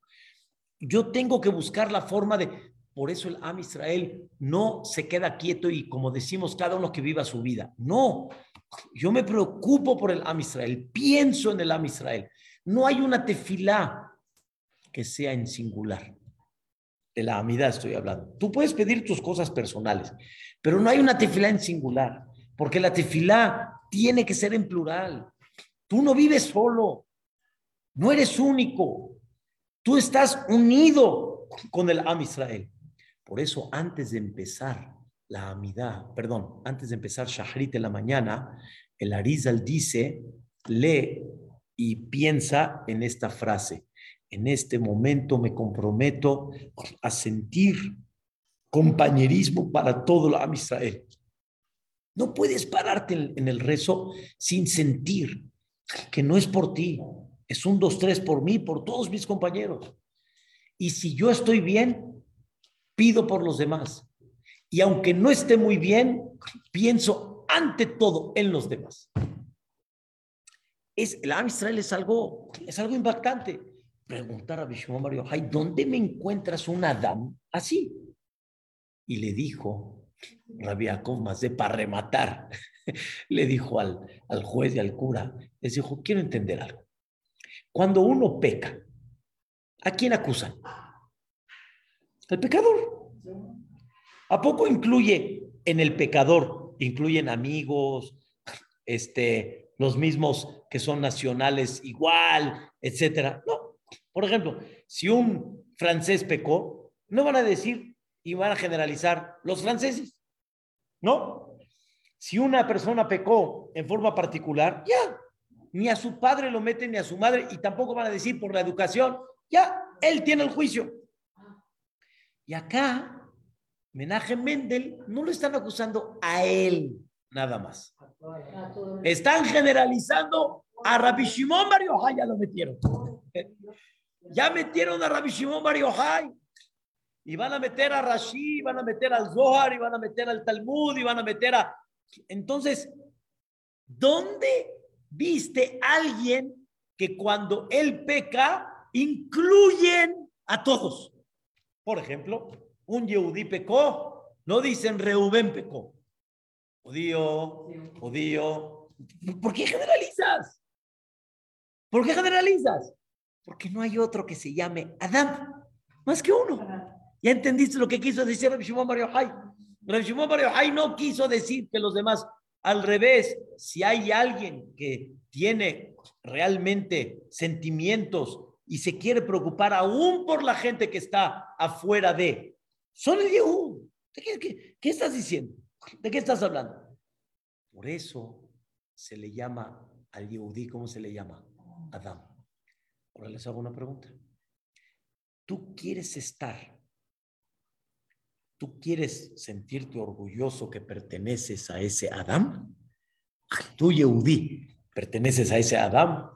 Yo tengo que buscar la forma de, por eso el Am Israel no se queda quieto y como decimos, cada uno que viva su vida. No, yo me preocupo por el Am Israel, pienso en el Am Israel. No hay una tefilá que sea en singular. De la amidad estoy hablando. Tú puedes pedir tus cosas personales, pero no hay una tefilá en singular, porque la tefilá tiene que ser en plural. Tú no vives solo, no eres único, tú estás unido con el Am Israel. Por eso, antes de empezar la amidad, perdón, antes de empezar Shahrit en la mañana, el Arizal dice, lee y piensa en esta frase. En este momento me comprometo a sentir compañerismo para todo el Am Israel. No puedes pararte en, el rezo sin sentir que no es por ti, es un, dos, tres por mí, por todos mis compañeros. Y si yo estoy bien, pido por los demás. Y aunque no esté muy bien, pienso ante todo en los demás. Es, el Am es algo, es algo impactante. Preguntar a Bishmon Mario, ¿dónde me encuentras un Adam así? Y le dijo, Rabbi más de para rematar, le dijo al, al juez y al cura, les dijo, quiero entender algo. Cuando uno peca, ¿a quién acusan? Al pecador. ¿A poco incluye en el pecador, incluyen amigos, este, los mismos que son nacionales igual, etcétera? No. Por ejemplo, si un francés pecó, no van a decir y van a generalizar los franceses. ¿No? Si una persona pecó en forma particular, ya, ni a su padre lo meten ni a su madre y tampoco van a decir por la educación, ya, él tiene el juicio. Y acá, Menaje Mendel no lo están acusando a él nada más. Están generalizando a Rabbi Shimon Bar ya lo metieron. Ya metieron a Rabbi Shimon Bar y van a meter a Rashi, van a meter al Zohar, y van a meter al Talmud, y van a meter a... Entonces, ¿dónde viste alguien que cuando él peca, incluyen a todos? Por ejemplo, un Yehudí pecó, no dicen Reuben pecó. Judío, judío. ¿Por qué generalizas? ¿Por qué generalizas? Porque no hay otro que se llame Adán, más que uno. ¿Ya entendiste lo que quiso decir Rabbi Shimon Bar Yochai? Rabbi Shimon Bar Yochai no quiso decir que los demás, al revés, si hay alguien que tiene realmente sentimientos y se quiere preocupar aún por la gente que está afuera de, son el Yehú. ¿Qué, qué, estás diciendo? ¿De qué estás hablando? Por eso se le llama al Yehudí, ¿cómo se le llama? Adam. Ahora les hago una pregunta. ¿Tú quieres estar ¿Tú quieres sentirte orgulloso que perteneces a ese Adán? Tú, Yehudí, perteneces a ese Adán.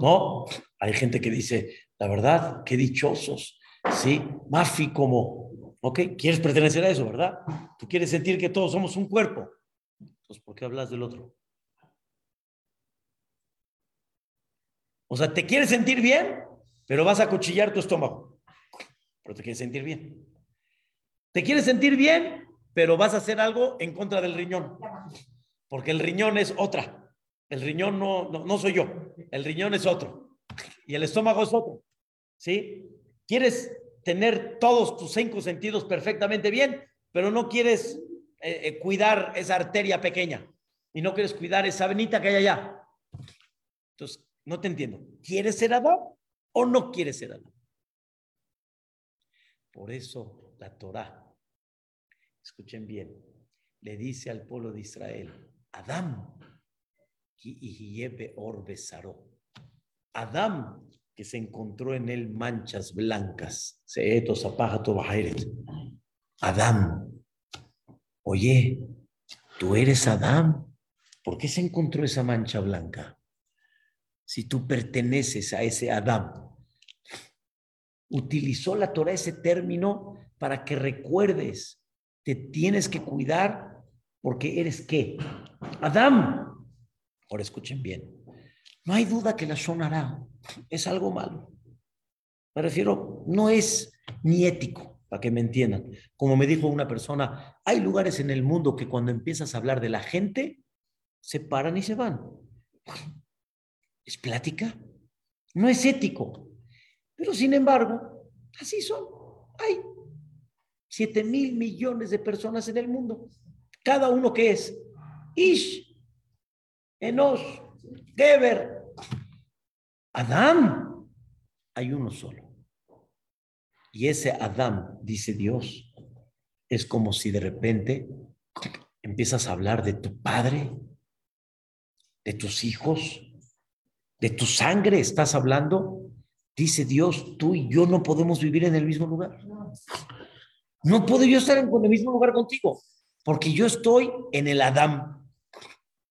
No, hay gente que dice, La verdad, qué dichosos. Sí, Mafi como, ok, quieres pertenecer a eso, ¿verdad? Tú quieres sentir que todos somos un cuerpo. Entonces, ¿por qué hablas del otro? O sea, te quieres sentir bien, pero vas a cuchillar tu estómago. Pero te quieres sentir bien. Te quieres sentir bien, pero vas a hacer algo en contra del riñón. Porque el riñón es otra. El riñón no, no, no soy yo. El riñón es otro. Y el estómago es otro. ¿Sí? Quieres tener todos tus cinco sentidos perfectamente bien, pero no quieres eh, eh, cuidar esa arteria pequeña y no quieres cuidar esa venita que hay allá. Entonces, no te entiendo. ¿Quieres ser Adán o no quieres ser Adán? Por eso la Torah, escuchen bien, le dice al pueblo de Israel, Adán, Adán que se encontró en él manchas blancas. Adán, oye, tú eres Adán. ¿Por qué se encontró esa mancha blanca? Si tú perteneces a ese Adán. Utilizó la Torah ese término para que recuerdes, te tienes que cuidar porque eres qué? Adán. Ahora escuchen bien. No hay duda que la sonará es algo malo. Me refiero, no es ni ético, para que me entiendan. Como me dijo una persona, hay lugares en el mundo que cuando empiezas a hablar de la gente, se paran y se van. ¿Es plática? No es ético. Pero sin embargo, así son. Hay 7 mil millones de personas en el mundo. Cada uno que es Ish, Enos, Geber, Adán, hay uno solo. Y ese Adán, dice Dios, es como si de repente empiezas a hablar de tu padre, de tus hijos, de tu sangre, estás hablando. Dice Dios, tú y yo no podemos vivir en el mismo lugar. No puedo yo estar en el mismo lugar contigo, porque yo estoy en el Adán.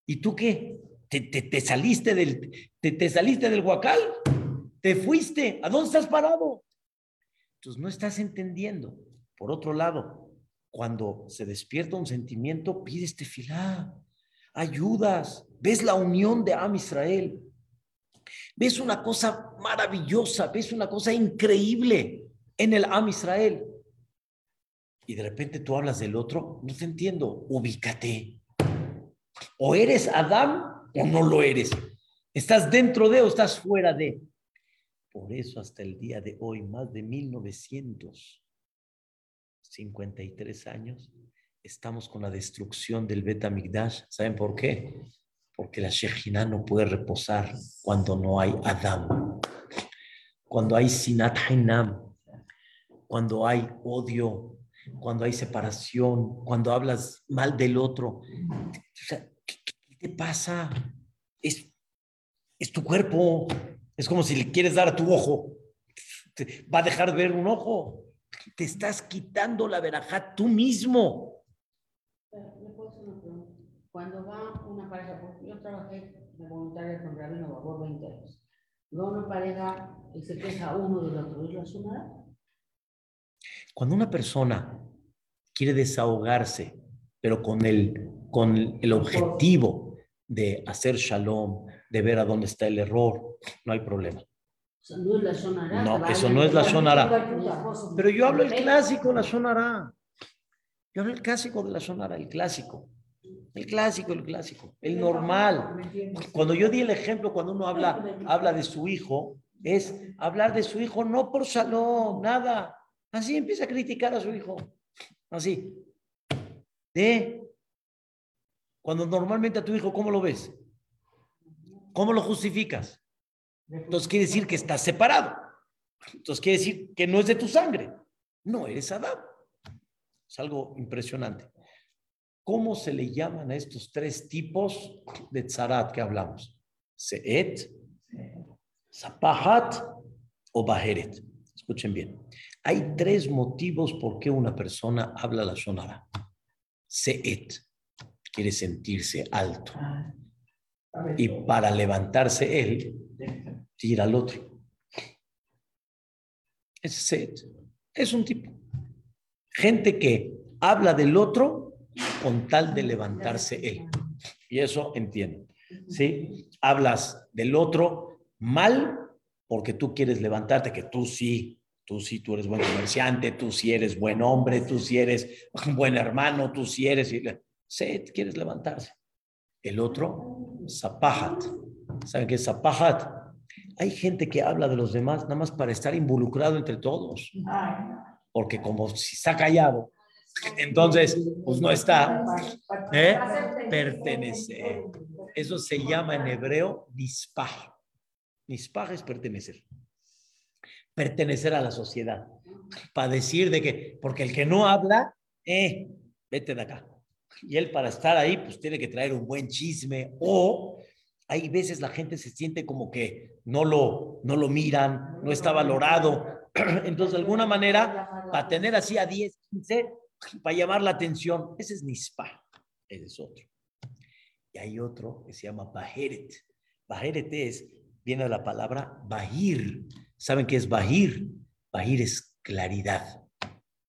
¿Y tú qué? te, saliste del, te, saliste del huacal, te fuiste, ¿a dónde estás parado? Entonces no estás entendiendo. Por otro lado, cuando se despierta un sentimiento, pides tefilá, ayudas, ves la unión de Am Israel, ves una cosa maravillosa, ves una cosa increíble en el Am Israel. Y de repente tú hablas del otro, no te entiendo, ubícate. O eres Adán o no lo eres. ¿Estás dentro de o estás fuera de? Por eso hasta el día de hoy, más de 1953 años, estamos con la destrucción del Betamigdash. ¿Saben por qué? Porque la Shejina no puede reposar cuando no hay Adam. Cuando hay Sinat Hainam, cuando hay odio, cuando hay separación, cuando hablas mal del otro. ¿Qué te pasa? Es, es tu cuerpo. Es como si le quieres dar a tu ojo. Te va a dejar ver un ojo. Te estás quitando la verajá tú mismo. Cuando va una pareja, porque yo trabajé de voluntaria con Rabino por 20 años, va una pareja y se queja uno del otro, ¿es la suma? Cuando una persona quiere desahogarse, pero con el, con el objetivo de hacer shalom, de ver a dónde está el error, no hay problema. No, eso no es la sonará. Pero yo hablo el clásico, la sonará. Yo hablo el clásico de la sonará, el clásico. El clásico, el clásico, el normal. Cuando yo di el ejemplo, cuando uno habla, habla de su hijo, es hablar de su hijo no por shalom, nada. Así empieza a criticar a su hijo. Así. De cuando normalmente a tu hijo, ¿cómo lo ves? ¿Cómo lo justificas? Entonces quiere decir que estás separado. Entonces quiere decir que no es de tu sangre. No eres Adán. Es algo impresionante. ¿Cómo se le llaman a estos tres tipos de tzarat que hablamos? Seet, Zapahat o Baheret. Escuchen bien. Hay tres motivos por qué una persona habla la sonara. Seet quiere sentirse alto. Y para levantarse él, tira al otro. Es sed. Es un tipo. Gente que habla del otro con tal de levantarse él. Y eso entiendo. ¿Sí? Hablas del otro mal porque tú quieres levantarte, que tú sí, tú sí, tú eres buen comerciante, tú sí eres buen hombre, tú sí eres un buen hermano, tú sí eres... Sed, quieres levantarse. El otro, zapahat. ¿Saben qué es zapahat? Hay gente que habla de los demás nada más para estar involucrado entre todos. Porque como si está callado, entonces, pues no está. ¿eh? Pertenecer. Eso se llama en hebreo nispah. Nispah es pertenecer. Pertenecer a la sociedad. Para decir de que, porque el que no habla, eh, vete de acá. Y él para estar ahí, pues tiene que traer un buen chisme o hay veces la gente se siente como que no lo, no lo miran, no está valorado. Entonces, de alguna manera, para tener así a 10, 15, para llamar la atención, ese es Nispa, ese es otro. Y hay otro que se llama Baheret. Baheret es, viene de la palabra Bahir. ¿Saben qué es Bahir? Bahir es claridad.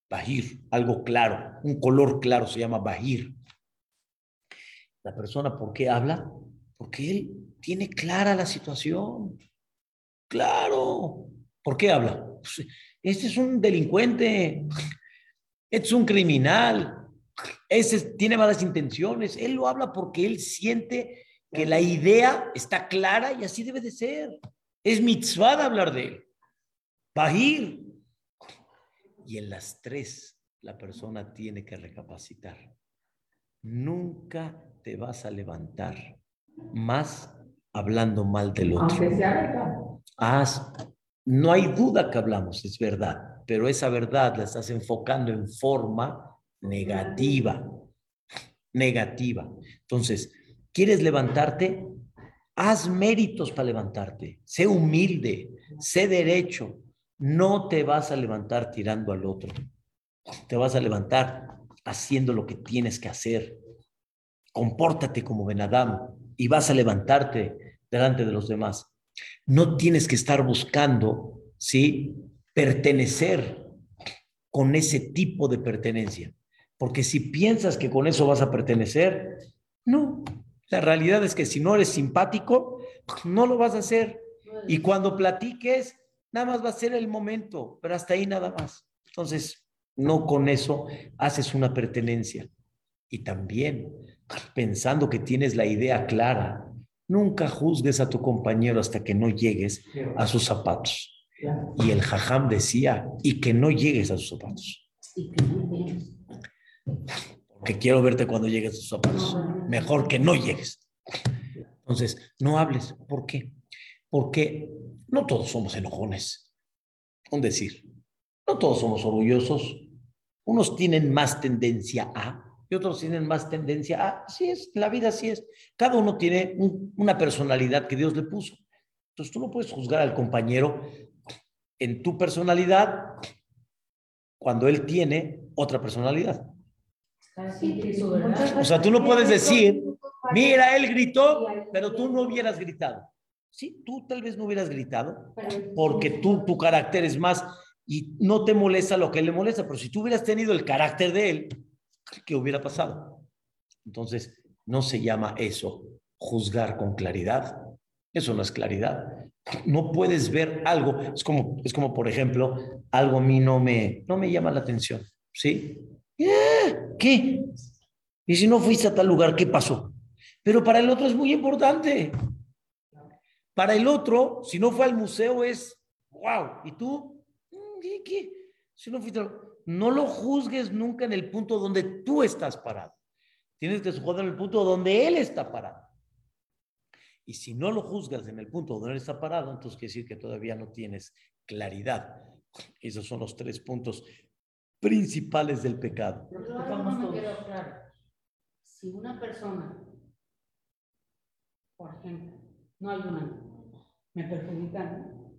Bahir, algo claro, un color claro se llama Bahir. La persona, ¿por qué habla? Porque él tiene clara la situación. Claro. ¿Por qué habla? Pues, este es un delincuente. Este es un criminal. Ese tiene malas intenciones. Él lo habla porque él siente que la idea está clara y así debe de ser. Es mitzvah de hablar de él. Bahir. Y en las tres la persona tiene que recapacitar. Nunca te vas a levantar más hablando mal del otro. no hay duda que hablamos, es verdad, pero esa verdad la estás enfocando en forma negativa, negativa. Entonces, ¿quieres levantarte? Haz méritos para levantarte, sé humilde, sé derecho, no te vas a levantar tirando al otro, te vas a levantar haciendo lo que tienes que hacer. Compórtate como Benadam, y vas a levantarte delante de los demás. No tienes que estar buscando, ¿sí? Pertenecer con ese tipo de pertenencia. Porque si piensas que con eso vas a pertenecer, no. La realidad es que si no eres simpático, no lo vas a hacer. Y cuando platiques, nada más va a ser el momento, pero hasta ahí nada más. Entonces, no con eso haces una pertenencia. Y también pensando que tienes la idea clara. Nunca juzgues a tu compañero hasta que no llegues a sus zapatos. Y el jajam decía, y que no llegues a sus zapatos. Porque quiero verte cuando llegues a sus zapatos. Mejor que no llegues. Entonces, no hables. ¿Por qué? Porque no todos somos enojones. Un decir, no todos somos orgullosos. Unos tienen más tendencia a y otros tienen más tendencia a, así es, la vida así es. Cada uno tiene una personalidad que Dios le puso. Entonces tú no puedes juzgar al compañero en tu personalidad cuando él tiene otra personalidad. O sea, tú no puedes decir, mira, él gritó, pero tú no hubieras gritado. Sí, tú tal vez no hubieras gritado porque tú, tu carácter es más y no te molesta lo que él le molesta, pero si tú hubieras tenido el carácter de él, ¿qué hubiera pasado? Entonces, no se llama eso juzgar con claridad. Eso no es claridad. No puedes ver algo. Es como, es como por ejemplo, algo a mí no me, no me llama la atención. ¿Sí? ¿Qué? Y si no fuiste a tal lugar, ¿qué pasó? Pero para el otro es muy importante. Para el otro, si no fue al museo, es wow. ¿Y tú? Mm, ¿Qué? qué? Si no fuiste no lo juzgues nunca en el punto donde tú estás parado. Tienes que juzgar en el punto donde él está parado. Y si no lo juzgas en el punto donde él está parado, entonces quiere decir que todavía no tienes claridad. Esos son los tres puntos principales del pecado. Si una persona, por ejemplo, no hay una, me perjudican,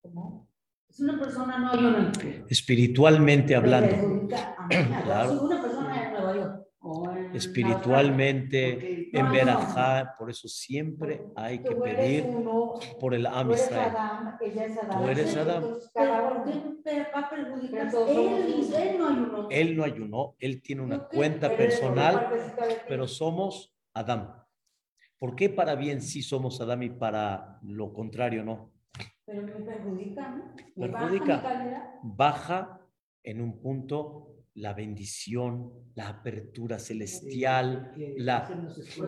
¿cómo? Si una persona no Espiritualmente hablando. claro. Si una persona en Nueva York espiritualmente, en Berajá. Por eso siempre hay que pedir por el Am eres Israel. Tú eres Adán. Entonces, Pero cada ¿por uno- qué te va a perjudicar? Pero todos somos Él, no ayunó. Él no ayunó, él tiene una cuenta personal, pero somos Adán. ¿Por qué para bien sí somos Adán y para lo contrario no? Pero me perjudica, ¿no? Me Perjudica. Baja en un punto la bendición, la apertura celestial, la...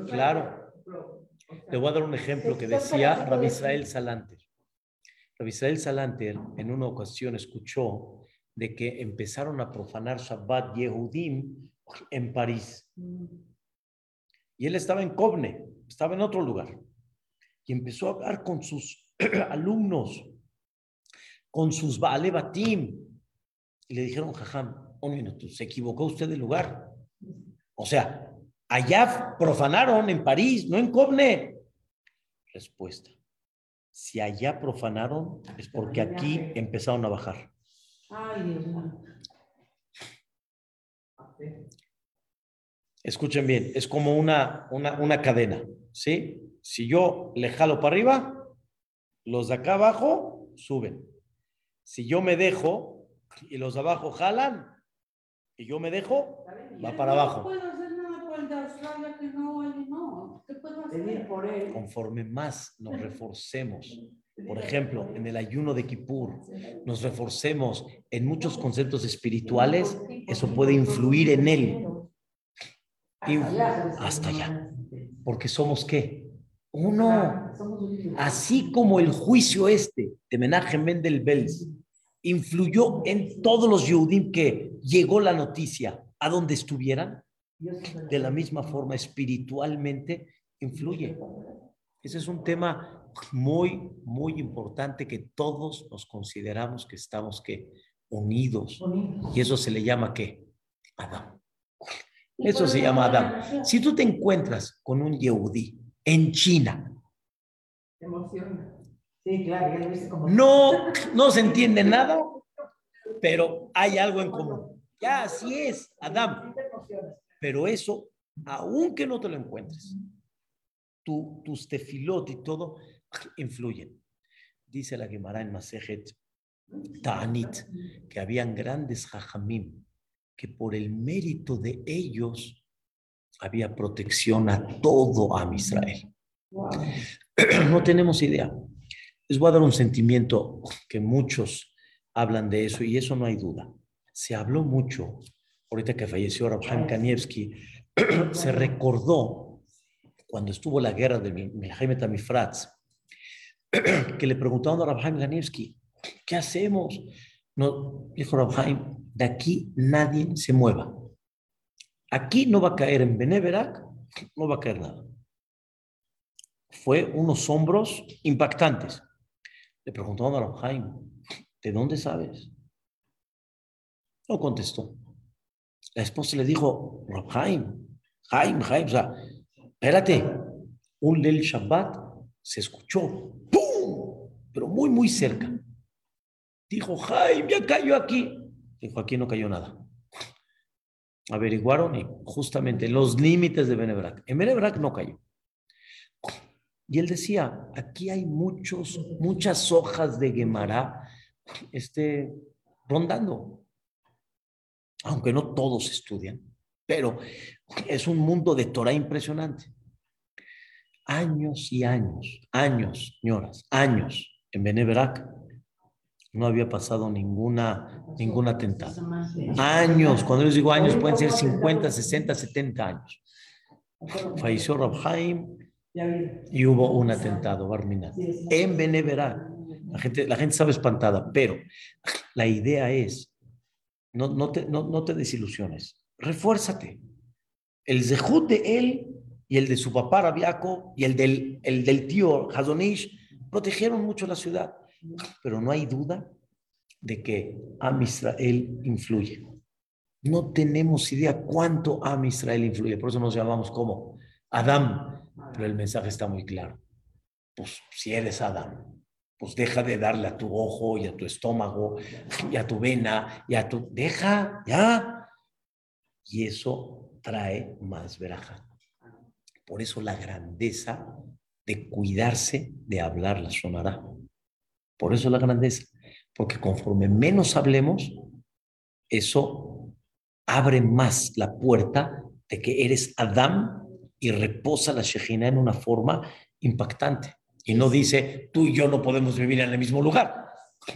Claro. Te voy a dar un ejemplo que decía Rabbi Israel Salanter. Rabbi Israel Salanter en una ocasión escuchó de que empezaron a profanar Shabbat Yehudim en París. Y él estaba en Kovne, estaba en otro lugar. Y empezó a hablar con sus alumnos, con sus Baale Batim. Y le dijeron, Jajam, un minuto, se equivocó usted de lugar. O sea, allá profanaron en París, no en Kovne. Respuesta. Si allá profanaron, es porque aquí empezaron a bajar. Escuchen bien, es como una, una, una cadena, ¿sí? Si yo le jalo para arriba, los de acá abajo suben. Si yo me dejo y los de abajo jalan, y yo me dejo, va para No abajo. puedo hacer nada por el de Australia que no hay, no. ¿Qué puedo Venir hacer? por él. Conforme más nos reforcemos, por ejemplo, en el ayuno de Kippur, nos reforcemos en muchos conceptos espirituales, eso puede influir en él. Inf- hasta allá. Porque somos qué? Uno. Así como el juicio este de Menachem Mendel Belz influyó en todos los Yehudim que llegó la noticia a donde estuvieran, de la misma forma espiritualmente influye. Ese es un tema muy, muy importante que todos nos consideramos que estamos que unidos. Y eso se le llama qué? Adán. Eso se llama Adán. Si tú te encuentras con un Yehudí en China, Te emociona. Sí, claro, ya lo viste como. no, no se entiende nada, pero hay algo en común. Ya así es, emocionas. Pero eso, aunque no te lo encuentres, tu, tus tefilot y todo influyen. Dice la Gemara en Masejet Ta'anit que habían grandes jajamim que por el mérito de ellos había protección a todo Am Israel. No tenemos idea. Les voy a dar un sentimiento que muchos hablan de eso y eso no hay duda. Se habló mucho, ahorita que falleció Rabhan Kanievski, se recordó cuando estuvo la guerra de Milhaim Tamifratz, que le preguntaron a Rabhan Kanievski, ¿qué hacemos? No, dijo Rabhaim, de aquí nadie se mueva. Aquí no va a caer en Beneverac, no va a caer nada. Fue unos hombros impactantes. Le preguntaron a Rabhaim, ¿de dónde sabes? No contestó. La esposa le dijo, Rabhaim, Jaim, Jaim, o sea, espérate, un Lel Shabbat se escuchó, ¡pum! Pero muy, muy cerca. Dijo, Jaime, ya cayó aquí. Dijo, aquí no cayó nada. Averiguaron y justamente los límites de Benebrak. En Benebrak no cayó. Y él decía, aquí hay muchos, muchas hojas de Gemara este, rondando. Aunque no todos estudian, pero es un mundo de Torah impresionante. Años y años, años, señoras, años en Benebrak no había pasado ninguna, ningún atentado. Años, cuando les digo años, pueden ser 50, 60, 70 años. Falleció Rabhaim y hubo un atentado, Barmina, en Beneverac. La gente, la gente estaba espantada, pero la idea es, no, no, te, no, no te desilusiones, refuérzate. El zehut de él y el de su papá Rabiaco y el del, el del tío Hazonish protegieron mucho la ciudad pero no hay duda de que Am Israel influye. No tenemos idea cuánto Am Israel influye, por eso nos llamamos como Adam, pero el mensaje está muy claro. Pues si eres Adam, pues deja de darle a tu ojo y a tu estómago y a tu vena y a tu... Deja, ya. Y eso trae más veraja. Por eso la grandeza de cuidarse de hablar la sonará. Por eso la grandeza. Porque conforme menos hablemos, eso abre más la puerta de que eres Adán y reposa la Shejina en una forma impactante. Y no dice, tú y yo no podemos vivir en el mismo lugar,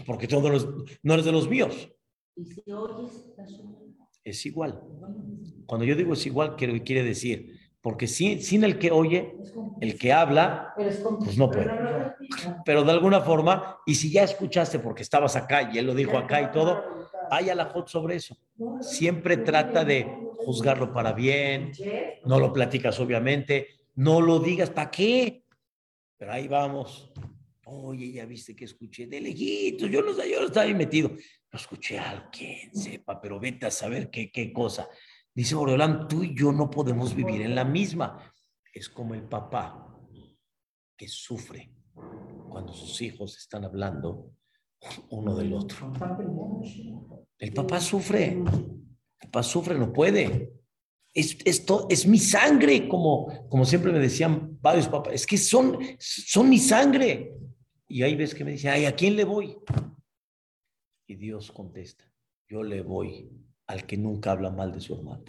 porque tú no eres, no eres de los míos. Y si oyes la sonora, Es igual. Cuando yo digo es igual, quiere, quiere decir, porque sin, sin el que oye, el que habla, pues no puede. Pero de alguna forma, y si ya escuchaste porque estabas acá y él lo dijo acá y todo, hay alajot sobre eso. Siempre trata de juzgarlo para bien, no lo platicas obviamente, no lo digas, ¿para qué? Pero ahí vamos. Oye, ya viste que escuché de lejitos, yo no, sé, yo estaba ahí metido. No escuché a alguien, sepa, pero vete a saber qué, qué cosa. Dice Boreolán, tú y yo no podemos vivir en la misma. Es como el papá que sufre cuando sus hijos están hablando uno del otro. El papá sufre. Papá sufre, no puede. Es, esto es mi sangre, como, como siempre me decían varios papás. Es que son, son mi sangre. Y ahí ves que me dicen, ay, ¿a quién le voy? Y Dios contesta, yo le voy al que nunca habla mal de su hermano.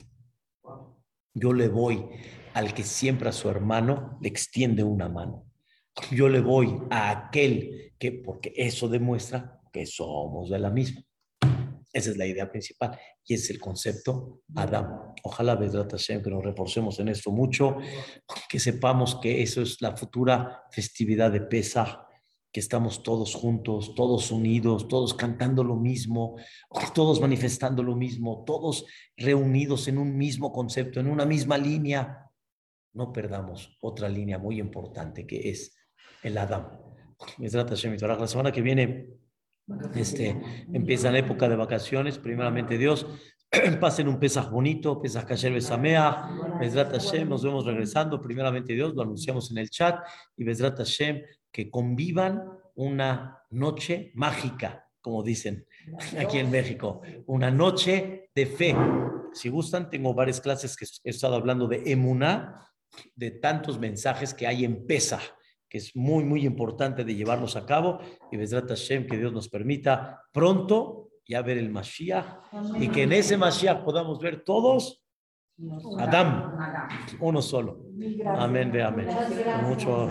Yo le voy al que siempre a su hermano le extiende una mano. Yo le voy a aquel que, porque eso demuestra que somos de la misma. Esa es la idea principal y es el concepto Adam. Ojalá, Vedrat Hashem, que nos reforcemos en esto mucho, que sepamos que eso es la futura festividad de Pesach, que estamos todos juntos, todos unidos, todos cantando lo mismo, todos manifestando lo mismo, todos reunidos en un mismo concepto, en una misma línea. No perdamos otra línea muy importante que es el Adam. La semana que viene este, empieza la época de vacaciones, primeramente Dios, pasen un Pesaj bonito, Pesaj Kasher Besamea, Bezrat Hashem, nos vemos regresando, primeramente Dios, lo anunciamos en el chat, y Bezrat Hashem, que convivan una noche mágica, como dicen aquí en México, una noche de fe. Si gustan, tengo varias clases que he estado hablando de emuná, de tantos mensajes que hay en Pesaj que es muy, muy importante de llevarlos a cabo. Y Bezrat Hashem, que Dios nos permita pronto ya ver el Mashiach y que en ese Mashiach podamos ver todos Adam, uno solo. Amén, ve amén. Mucho